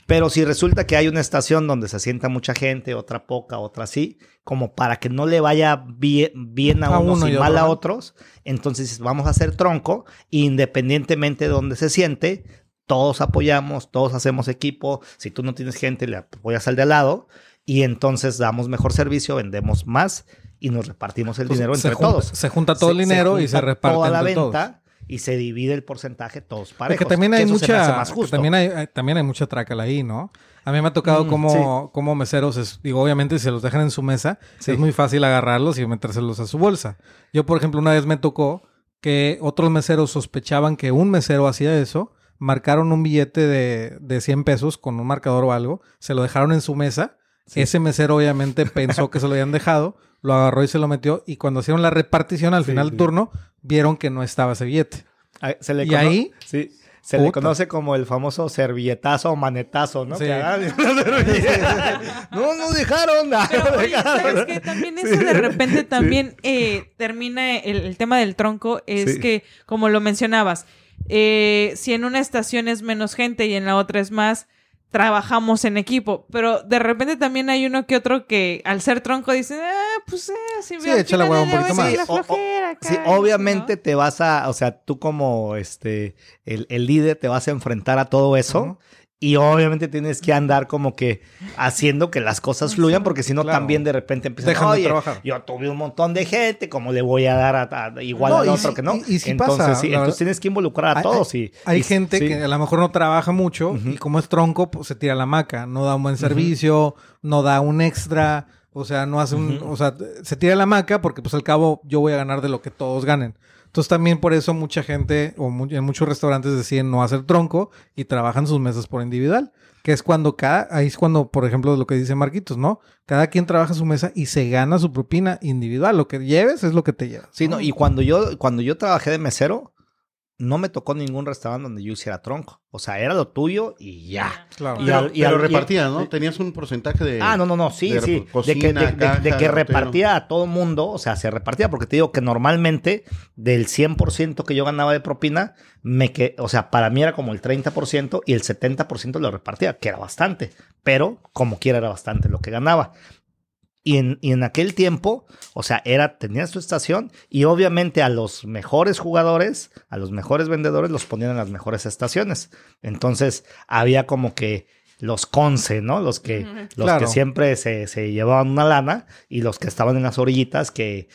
Pero si resulta que hay una estación donde se sienta mucha gente, otra poca, otra sí, como para que no le vaya bien, bien a, A unos uno y y mal otro, a otros, entonces vamos a hacer tronco, independientemente de donde se siente, todos apoyamos, todos hacemos equipo, si tú no tienes gente, le apoyas al de al lado, y entonces damos mejor servicio, vendemos más y nos repartimos el dinero entre junta- todos. Se junta todo el dinero y se reparte toda la entre todos. Y se divide el porcentaje todos parejos. que también hay hace mucha, más que justo. también hay, hay- también hay mucha trácala ahí, ¿no? A mí me ha tocado Mm, como, como meseros, es- digo, obviamente si se los dejan en su mesa, Sí. es muy fácil agarrarlos y metérselos a su bolsa. Yo, por ejemplo, una vez me tocó que otros meseros sospechaban que un mesero hacía eso, marcaron un billete de, de 100 pesos con un marcador o algo, se lo dejaron en su mesa, Sí. ese mesero obviamente pensó que se lo habían dejado, lo agarró y se lo metió, y cuando hicieron la repartición al Sí, final sí. del turno, vieron que no estaba ese billete. Se le ¿Y ahí? Sí. Se le conoce como el famoso servilletazo o manetazo, ¿no? Sí. Que no, no dejaron. no Pero oye, dejaron. ¿sabes qué? También eso de repente también eh, termina el, el tema del tronco. Es Sí. que, como lo mencionabas, eh, si en una estación es menos gente y en la otra es más, trabajamos en equipo. Pero de repente también hay uno que otro que al ser tronco dice, ah, pues eh, si Sí, echa la hueva un poquito más. Sí, o- o- flojera acá", Sí, ¿no? obviamente te vas a, o sea, tú como este, el, el líder te vas a enfrentar a todo eso. Y obviamente tienes que andar como que haciendo que las cosas fluyan, porque si no Claro. también de repente empiezan Dejan de Oye, trabajar". yo tuve un montón de gente, ¿cómo le voy a dar a, a- igual No, al otro que no? y- y sí entonces, pasa, sí, entonces verdad. tienes que involucrar a Hay- todos. y, Hay y- gente sí. que a lo mejor no trabaja mucho y como es tronco, pues se tira la maca, no da un buen servicio, no da un extra, o sea, no hace un, o sea, se tira la maca porque pues al cabo yo voy a ganar de lo que todos ganen. Entonces también por eso mucha gente o mu- en muchos restaurantes deciden no hacer tronco y trabajan sus mesas por individual, que es cuando cada, ahí es cuando, por ejemplo, lo que dice Marquitos, ¿no? Cada quien trabaja su mesa y se gana su propina individual, lo que lleves es lo que te llevas. Sí, no, y cuando yo, cuando yo trabajé de mesero, no me tocó ningún restaurante donde yo hiciera tronco. O sea, era lo tuyo y ya. Claro. Y Pero, al- y pero al- y- repartías, ¿no? Tenías un porcentaje de... Ah, no, no, no, sí, de sí. de que, de- que repartía a todo mundo, o sea, se repartía, porque te digo que normalmente del 100% que yo ganaba de propina, me que, o sea, para mí era como el 30% y el 70% lo repartía, que era bastante, pero como quiera era bastante lo que ganaba. Y en, y en aquel tiempo, o sea, era, tenías tu estación y obviamente a los mejores jugadores, a los mejores vendedores los ponían en las mejores estaciones. Entonces había como que los conce, ¿no? Los que, los Claro. que siempre se, se llevaban una lana y los que estaban en las orillitas que,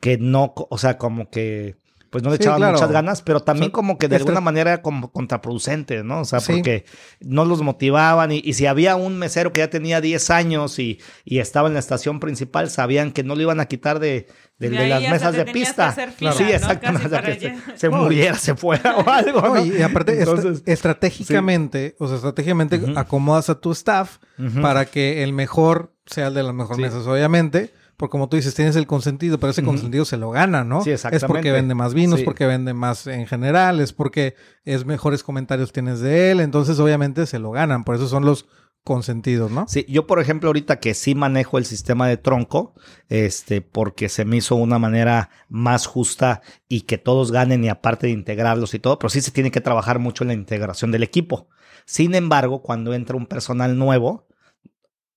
que no, o sea, como que pues no le Sí, echaban claro. muchas ganas, pero también O sea, como que de estra- alguna manera era como contraproducente, ¿no? O sea, Sí. porque no los motivaban y, y si había un mesero que ya tenía 10 años y, y estaba en la estación principal, sabían que no lo iban a quitar de, de- De de ahí las mesas te de pista. que hacer fila, sí, ¿no? exactamente. Que para se, se No, y- muriera, se fuera o algo. No, ¿no? y, y aparte, est- Entonces, estratégicamente, o sea, estratégicamente acomodas a tu staff para que el mejor sea el de las mejores Sí. mesas, obviamente. Porque como tú dices, tienes el consentido, pero ese consentido se lo gana, ¿no? Sí, Es porque exactamente. vende más vinos, Sí. porque vende más en general, es porque es mejores comentarios tienes de él, entonces obviamente se lo ganan, por eso son los consentidos, ¿no? Sí, yo por ejemplo ahorita que sí manejo el sistema de tronco, este, porque se me hizo una manera más justa y que todos ganen y aparte de integrarlos y todo, pero sí se tiene que trabajar mucho en la integración del equipo. Sin embargo, cuando entra un personal nuevo,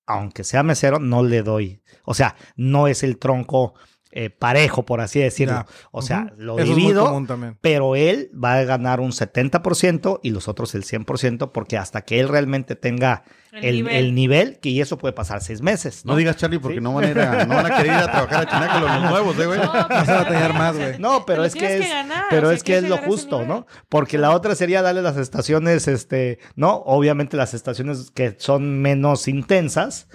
aunque sea mesero, no le doy. O sea, no es el tronco eh, parejo, por así decirlo. Ya. O sea, lo Eso divido, pero él va a ganar un 70% y los otros el 100% porque hasta que él realmente tenga El el, nivel. el nivel, que y eso puede pasar seis meses. No No, digas Charlie porque Sí. no van, a ir a, no van a querer ir a trabajar a Chinaca los nuevos, ¿eh, güey? No, Vas a batallar más, güey. No, pero es que es, que ganar, pero o sea, es que es lo justo. ¿no? Porque la otra sería darle las estaciones, este, ¿no? Obviamente las estaciones que son menos intensas,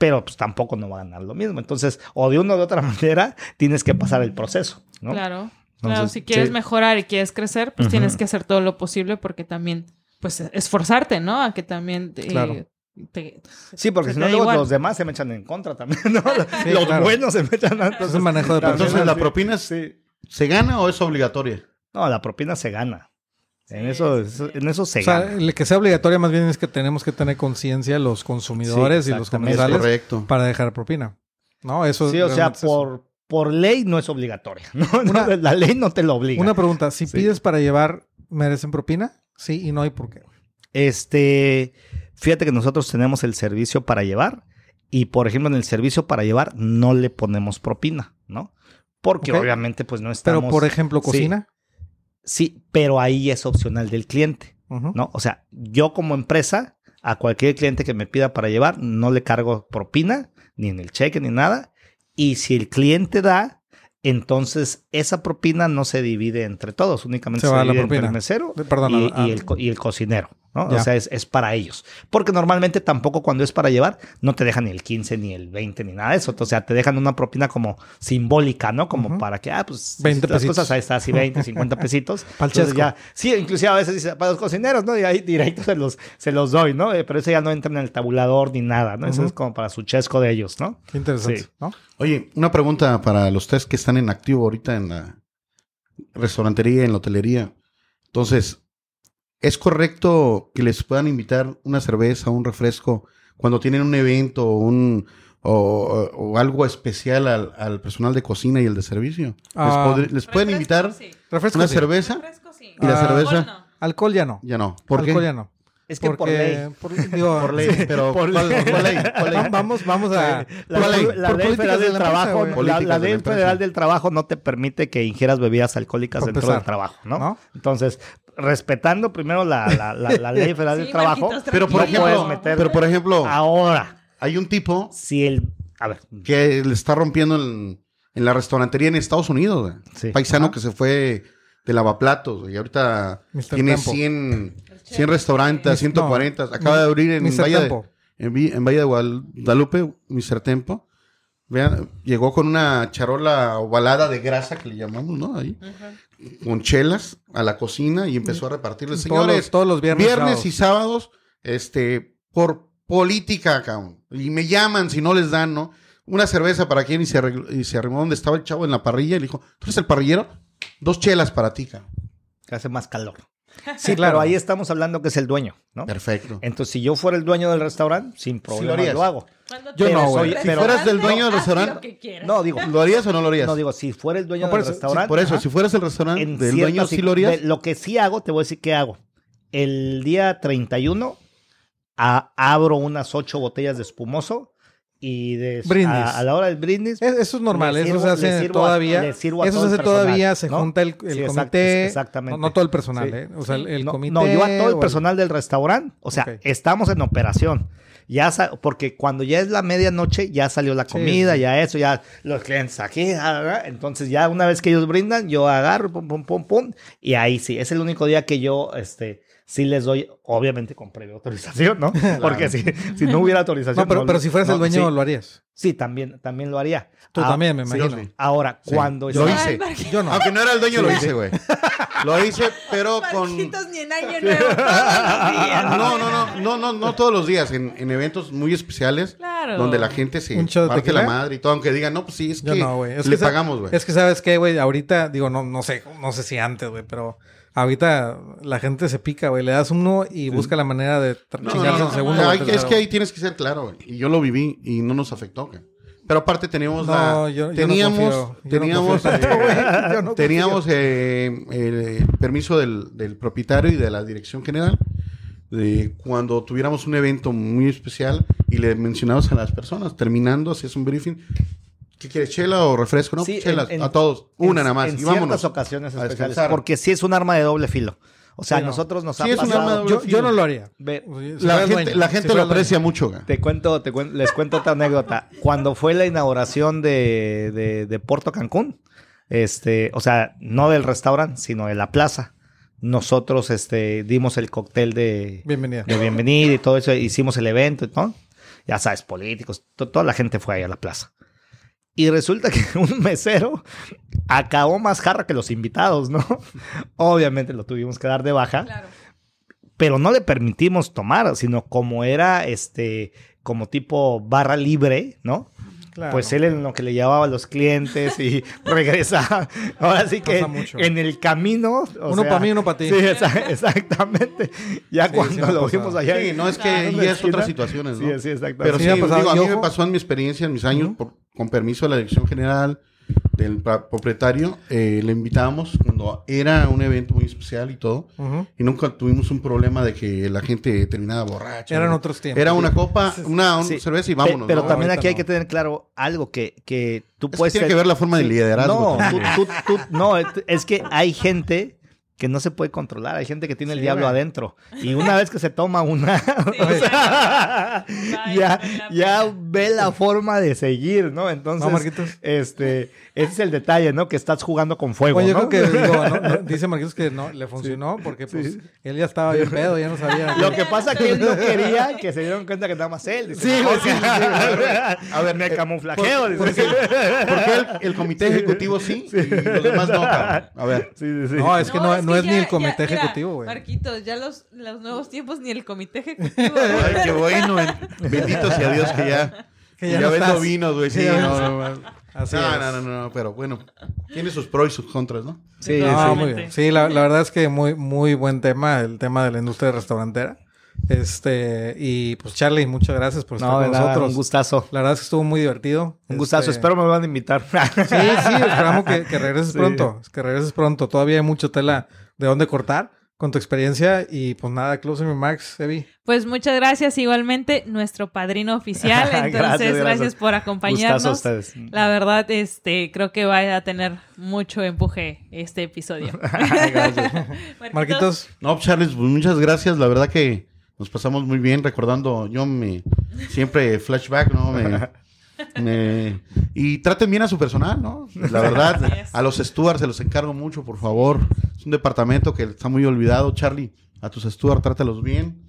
pero pues tampoco no va a ganar lo mismo. Entonces, o de una o de otra manera, tienes que pasar el proceso, ¿no? Claro. Entonces, claro, si quieres sí. mejorar y quieres crecer, pues tienes que hacer todo lo posible porque también, pues, esforzarte, ¿no? A que también eh, Claro. te- Sí, porque si no, luego los demás se me echan en contra también, ¿no? Sí, los claro. buenos se me echan antes. Es un manejo de Entonces. ¿la propina se, se gana o es obligatoria? No, la propina se gana. En eso, en eso se O sea, gana. el que sea obligatoria más bien es que tenemos que tener conciencia los consumidores Sí, y los exactamente. Es comensales correcto. para dejar propina. ¿No? Eso Sí, o sea, por, por ley no es obligatoria. ¿no? Una- la ley no te lo obliga. Una pregunta, si Sí. pides para llevar, ¿merecen propina? Sí y no, ¿y por qué? Este, fíjate que nosotros tenemos el servicio para llevar y, por ejemplo, en el servicio para llevar no le ponemos propina, ¿no? Porque Ok. obviamente, pues no Pero, estamos. por ejemplo, cocina. Sí, pero ahí es opcional del cliente. ¿no? O sea, yo como empresa, a cualquier cliente que me pida para llevar, no le cargo propina, ni en el cheque, ni nada. Y si el cliente da, entonces esa propina no se divide entre todos, únicamente Se se, va la divide entre propina. el mesero Perdón, y, y el, co- y el cocinero, ¿no? O sea, es, es para ellos. Porque normalmente tampoco cuando es para llevar, no te dejan ni el 15, ni el 20, ni nada de eso. O sea, te dejan una propina como simbólica, ¿no? Como para que, ah, pues, 20 las pesitos. cosas ahí está, así 20, 50 pesitos. Entonces chesco. ya, sí, inclusive a veces dice, para los cocineros, ¿no? Y ahí directo se los, se los doy, ¿no? Eh, Pero eso ya no entra en el tabulador ni nada, ¿no? Eso es como para su chesco de ellos, ¿no? Qué interesante, Sí. ¿no? Oye, una pregunta para los tres que están en activo ahorita en la restaurantería, en la hotelería. Entonces, ¿es correcto que les puedan invitar una cerveza, un refresco, cuando tienen un evento o, un, o, algo especial al, al personal de cocina y el de servicio? ¿Les, Ah. les pueden invitar Refresco una sí. cerveza? Refresco, sí. ¿Y la Ah. cerveza? Alcohol no. Alcohol ya no. Ya no. ¿Por Alcohol qué? ya no. Es que por ley. por, digo, Por ley, pero Por ¿cuál, ley. cuál ley? ¿Cuál ley? va- Vamos, vamos a... La, ¿Cuál ley? la Por ley federal de del trabajo, la, ley federal del trabajo no te permite que ingieras bebidas alcohólicas dentro empezar, del trabajo, ¿no? ¿no? Entonces, respetando primero la, la- la- la ley federal Sí, del trabajo, Pero por no ejemplo, puedes meter- pero por ejemplo, ahora, hay un tipo si el... A ver, que le está rompiendo en, en la restaurantería en Estados Unidos. Sí. Paisano Ajá. que se fue de lavaplatos. Y ahorita Mr. tiene Tempo. 100, 100 restaurantes, Mis- 140. no, Acaba de abrir en. Valle de, en, en Valle de Guadalupe, Mr. Tempo. Vean, llegó con una charola ovalada de grasa que le llamamos, ¿no? Ahí. Con chelas a la cocina y empezó a repartirles. Todos Señores, los- todos los viernes, sábados. y sábados, este, por política, cabrón. Y me llaman si no les dan, ¿no? Una cerveza para quien y se, arregló- y se arrimó donde estaba el chavo en la parrilla y le dijo, ¿tú eres el parrillero? Dos chelas para ti, cabrón. que hace más calor. Sí, claro. pero ahí estamos hablando que es el dueño, ¿no? Perfecto. Entonces, si yo fuera el dueño del restaurante, sin problema lo hago. Yo no, güey. Si fueras del dueño del restaurante-. No, digo, ¿Lo harías o no lo harías? no digo, si fuera el dueño No, del eso, restaurante, Por eso, Ajá. si fueras el restaurante en del dueño, ciertas- ¿sí lo harías? de- lo que sí hago, te voy a decir qué hago. El día 31 a- abro unas ocho botellas de espumoso y de, Brindis. A, a la hora del brindis. Es- Eso es normal, eso se hace a- todavía. le sirvo a eso se hace todavía, se ¿no? junta el, el Sí, exacto, comité. exactamente. No, no todo el personal, Sí. ¿eh? O sea, el, el no, comité. no, yo a todo el personal del restaurante, o sea, estamos en operación. Ya porque cuando ya es la medianoche, ya salió la comida, sí. ya eso, ya los clientes aquí, ah, ah, entonces ya una vez que ellos brindan, yo agarro, pum, pum, pum, pum, y ahí sí, es el único día que yo, este, sí les doy, obviamente con previa autorización, ¿no? Porque si, si no hubiera autorización. No, pero, no- pero si fueras no, el dueño, sí, lo harías. sí, también, también lo haría. Tú Ah, también, me imagino. sí. Ahora, Sí. cuando Lo está- hice. Yo no. Aunque no era el dueño, Sí, lo hice, güey. Lo hice, pero con... Marquitos ni en año nuevo, todos los días. No, no, no, no, no, no todos los días, en, en eventos muy especiales, Claro. donde la gente se ¿Un shot de parte la madre y todo, aunque digan, no, pues sí, es Yo que no. Es le que pagamos, güey. Es que sabes qué, güey, ahorita, digo, no, no sé, no sé si antes, güey, pero ahorita la gente se pica, güey. Le das uno y busca la manera de No, chingarse no, el no, segundo. hay es que ahí tienes que ser claro, güey. Y yo lo viví y no nos afectó, güey. Pero aparte teníamos No, la... yo- yo no teníamos, confío. Yo no teníamos, eh. Yo teníamos eh, el permiso del, del propietario y de la dirección general de cuando tuviéramos un evento muy especial y le mencionabas a las personas, terminando, hacías un briefing, ¿Qué quieres, chela o refresco? No, Sí, chelas, en- a todos. Una en- nada más. En y vámonos. ciertas ocasiones especiales. Porque sí es un arma de doble filo. O sea, Sí, no. nosotros nos Sí, ha es un pasado. arma de doble Yo, filo. yo no lo haría. Ve, La gente, dueño, la si gente fuera lo dueño. aprecia mucho. güey. Te cuento, te cuen- les cuento otra anécdota. Cuando fue la inauguración de, de, de Puerto Cancún, este, o sea, no del restaurante, sino de la plaza, nosotros este, dimos el cóctel de, Bienvenida. de bienvenida y todo eso, hicimos el evento, ¿no? Ya sabes, políticos, to- toda la gente fue ahí a la plaza. Y resulta que un mesero acabó más jarra que los invitados, ¿no? Obviamente lo tuvimos que dar de baja Claro. pero no le permitimos tomar, sino como era este, como tipo barra libre, ¿no? Claro. Pues él en lo que le llevaba a los clientes y regresa. Ahora sí que en el camino. o Uno para mí, uno para ti. Sí, exa- exactamente. Ya Sí, cuando sí lo pasado. vimos allá. Sí, no es que la es otras situaciones, ¿no? Sí, sí, exactamente. Pero Sí pasado. digo, a mí me pasó en mi experiencia, en mis años, por- con permiso de la dirección general del propietario, eh, le invitábamos cuando era un evento muy especial y todo, y nunca tuvimos un problema de que la gente terminaba borracha. Eran ¿no? otros tiempos. Era una copa, una Sí. cerveza y vámonos. pero ¿no? también Ahorita aquí hay no. que tener claro algo que, que tú Es que puedes... tiene ser- que ver la forma de liderazgo. No, tú- tú- tú- no, es que hay gente que no se puede controlar. Hay gente que tiene el diablo güey. adentro. Y una vez que se toma una, o sea, ya, ya ve la forma de seguir, ¿no? Entonces, No, Marquitos. este, ese es el detalle, ¿no? Que estás jugando con fuego, Oye, yo ¿no? creo que digo, no, no, dice Marquitos que no le funcionó porque pues él ya estaba bien pedo, ya no sabía. Lo que pasa que él no quería que se dieran cuenta que nada más él. Dice, Sí, "No, güey, sí, sí, sí. A ver, me camuflajeo. ¿Por, dice. por qué, por qué el, el comité ejecutivo sí, y los demás no? cabrón? A ver. Sí, sí, sí. No, es que no, no es, ni el comité ya- ejecutivo, güey. Marquitos, ya los, los nuevos tiempos ni el comité ejecutivo. Ay, qué bueno. ben- Bendito sea Dios que ya, Que ya, ya no vendo vinos, güey. Sí, no, no, no. Así no, es. no, no, no, pero bueno, tiene sus pros y sus contras, ¿no? Sí, No, sí. muy bien. Sí, la, la verdad es que muy, muy buen tema, el tema de la industria restaurantera. Este, y pues Charlie, muchas gracias por estar No, con nada, nosotros. un gustazo. La verdad es que estuvo muy divertido. Un gustazo. Este, Espero me van a invitar. Sí, sí, esperamos que, que regreses Sí. pronto. Que regreses pronto. Todavía hay mucho tela de dónde cortar con tu experiencia. Y pues nada, closing remarks, Evi. Pues muchas gracias igualmente, nuestro padrino oficial. Entonces, Gracias, gracias, gracias. por Gustazo a acompañarnos. ustedes. La verdad, este, creo que va a tener mucho empuje este episodio. Gracias. Marquitos, No, Charles, pues muchas gracias. La verdad que nos pasamos muy bien recordando. Yo me siempre flashback, ¿no? Me, y traten bien a su personal, ¿no? La verdad, a los stewards se los encargo mucho, por favor. Es un departamento que está muy olvidado. Charlie, a tus stewards trátalos bien.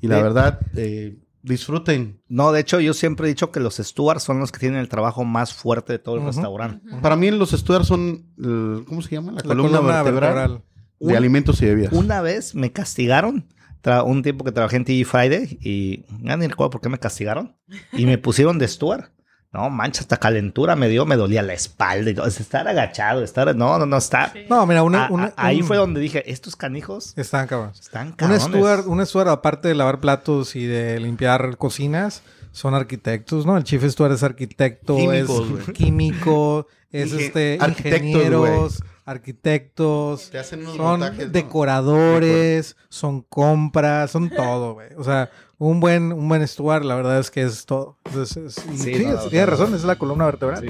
Y la Sí. verdad, eh, disfruten. No, de hecho, yo siempre he dicho que los stewards son los que tienen el trabajo más fuerte de todo el restaurante. Para mí los stewards son, el- ¿cómo se llama? La, la columna, vertebral, de Un- alimentos y bebidas. Una vez me castigaron, tra- un tiempo que trabajé en TG Friday, y ya ni recuerdo por qué me castigaron, y me pusieron de steward. No, mancha, hasta calentura me dio, me dolía la espalda y todo. Es estar agachado, estar... No, no, no, está... No, mira, una, A- a- una- ahí un- fue donde dije, estos canijos Están cabrones. están Un cabrones. un steward, aparte de lavar platos y de limpiar cocinas, son arquitectos, ¿no? El chief steward es arquitecto, Químicos, es químico, es Inge- este arquitectos, ingenieros, arquitectos, Te hacen unos son montajes, ¿no? decoradores, son compras, son todo, güey. O sea, un buen, un buen steward, la verdad es que es todo. Es- Sí, sí, no, es- no, tienes no. razón, es la columna vertebral. Sí.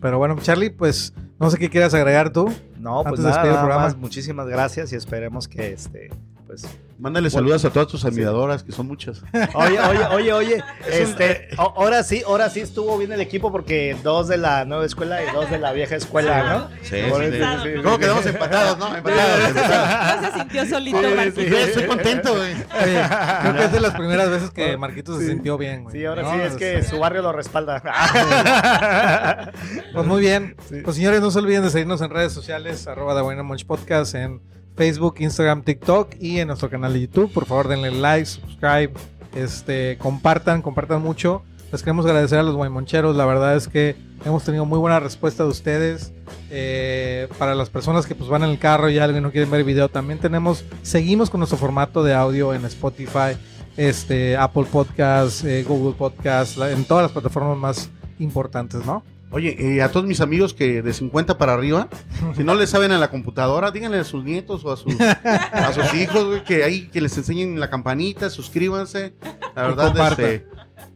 Pero bueno, Charlie, pues no sé qué quieras agregar tú. No, pues nada, nada programa. más, muchísimas gracias y esperemos que este, pues... Mándale saludos a todas tus admiradoras, que son muchas. Oye, oye, oye, oye, este, o- ahora sí, ahora sí estuvo bien el equipo porque dos de la nueva escuela y dos de la vieja escuela, ¿no? Sí, sí, eso, sí. sí, sí, ¿Cómo quedamos empatados, no? Empatados, empatados. No se sintió solito, sí. Estoy contento, güey. Creo que es de las primeras veces que Marquitos se sintió bien, güey. Sí, ahora ¿no? sí es que su barrio lo respalda. Pues muy bien. Sí. Pues señores, no se olviden de seguirnos en redes sociales, arroba The Buena Munch Podcast, en Facebook, Instagram, TikTok y en nuestro canal de YouTube. Por favor, denle like, subscribe, este, compartan, compartan mucho. Les queremos agradecer a los guaymoncheros. La verdad es que hemos tenido muy buena respuesta de ustedes. Eh, para las personas que pues van en el carro y y no quieren ver video, también tenemos, seguimos con nuestro formato de audio en Spotify, este, Apple Podcasts, eh, Google Podcasts, en todas las plataformas más importantes, ¿no? Oye, eh, a todos mis amigos que de 50 para arriba, si no le saben a la computadora, díganle a sus nietos o a sus, a sus hijos, güey, que ahí que les enseñen la campanita, suscríbanse. La verdad, este,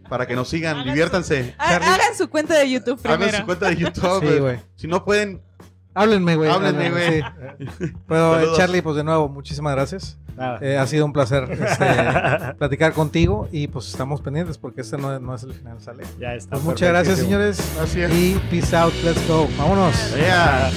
Para que nos sigan, Hagan diviértanse. Charlie. Hagan su cuenta de YouTube Hagan primero. su cuenta de YouTube. Sí, güey. Si no pueden, Háblenme, güey. Háblenme, güey. sí. Pero, eh, Saludos. Charlie, pues de nuevo, muchísimas gracias. Nada. Eh, ha sido un placer este, platicar contigo y pues estamos pendientes porque este no, es- no es el final, ¿sale? ya está. Pues muchas gracias, señores. Gracias. Y peace out, let's go. Vámonos. Yeah.